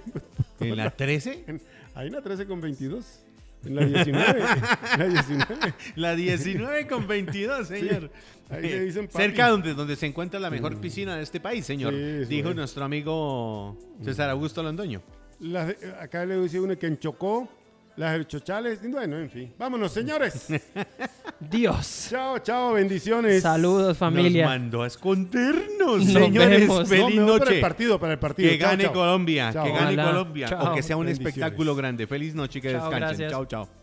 ¿En la 13? en- hay una 13 con 22. En la 19. en la 19. La 19 con 22, señor. ahí le dicen papi. Cerca donde, donde se encuentra la mejor piscina de este país, señor. Sí, dijo bueno. nuestro amigo César Augusto Londoño. Acá le dice uno que en Chocó, las Chochales. Bueno, en fin. Vámonos, señores. Dios. chao, chao, bendiciones. Saludos, Nos familia. mandó a escondernos, Nos señores. vemos. No, Feliz mejor para noche. el partido, para el partido. Que Chao, gane chao. Colombia, Chao. que gane Ojalá. Colombia. Chao. O que sea un Bendiciones. espectáculo grande. Feliz noche, que Chao, descansen. gracias. Chao, chao.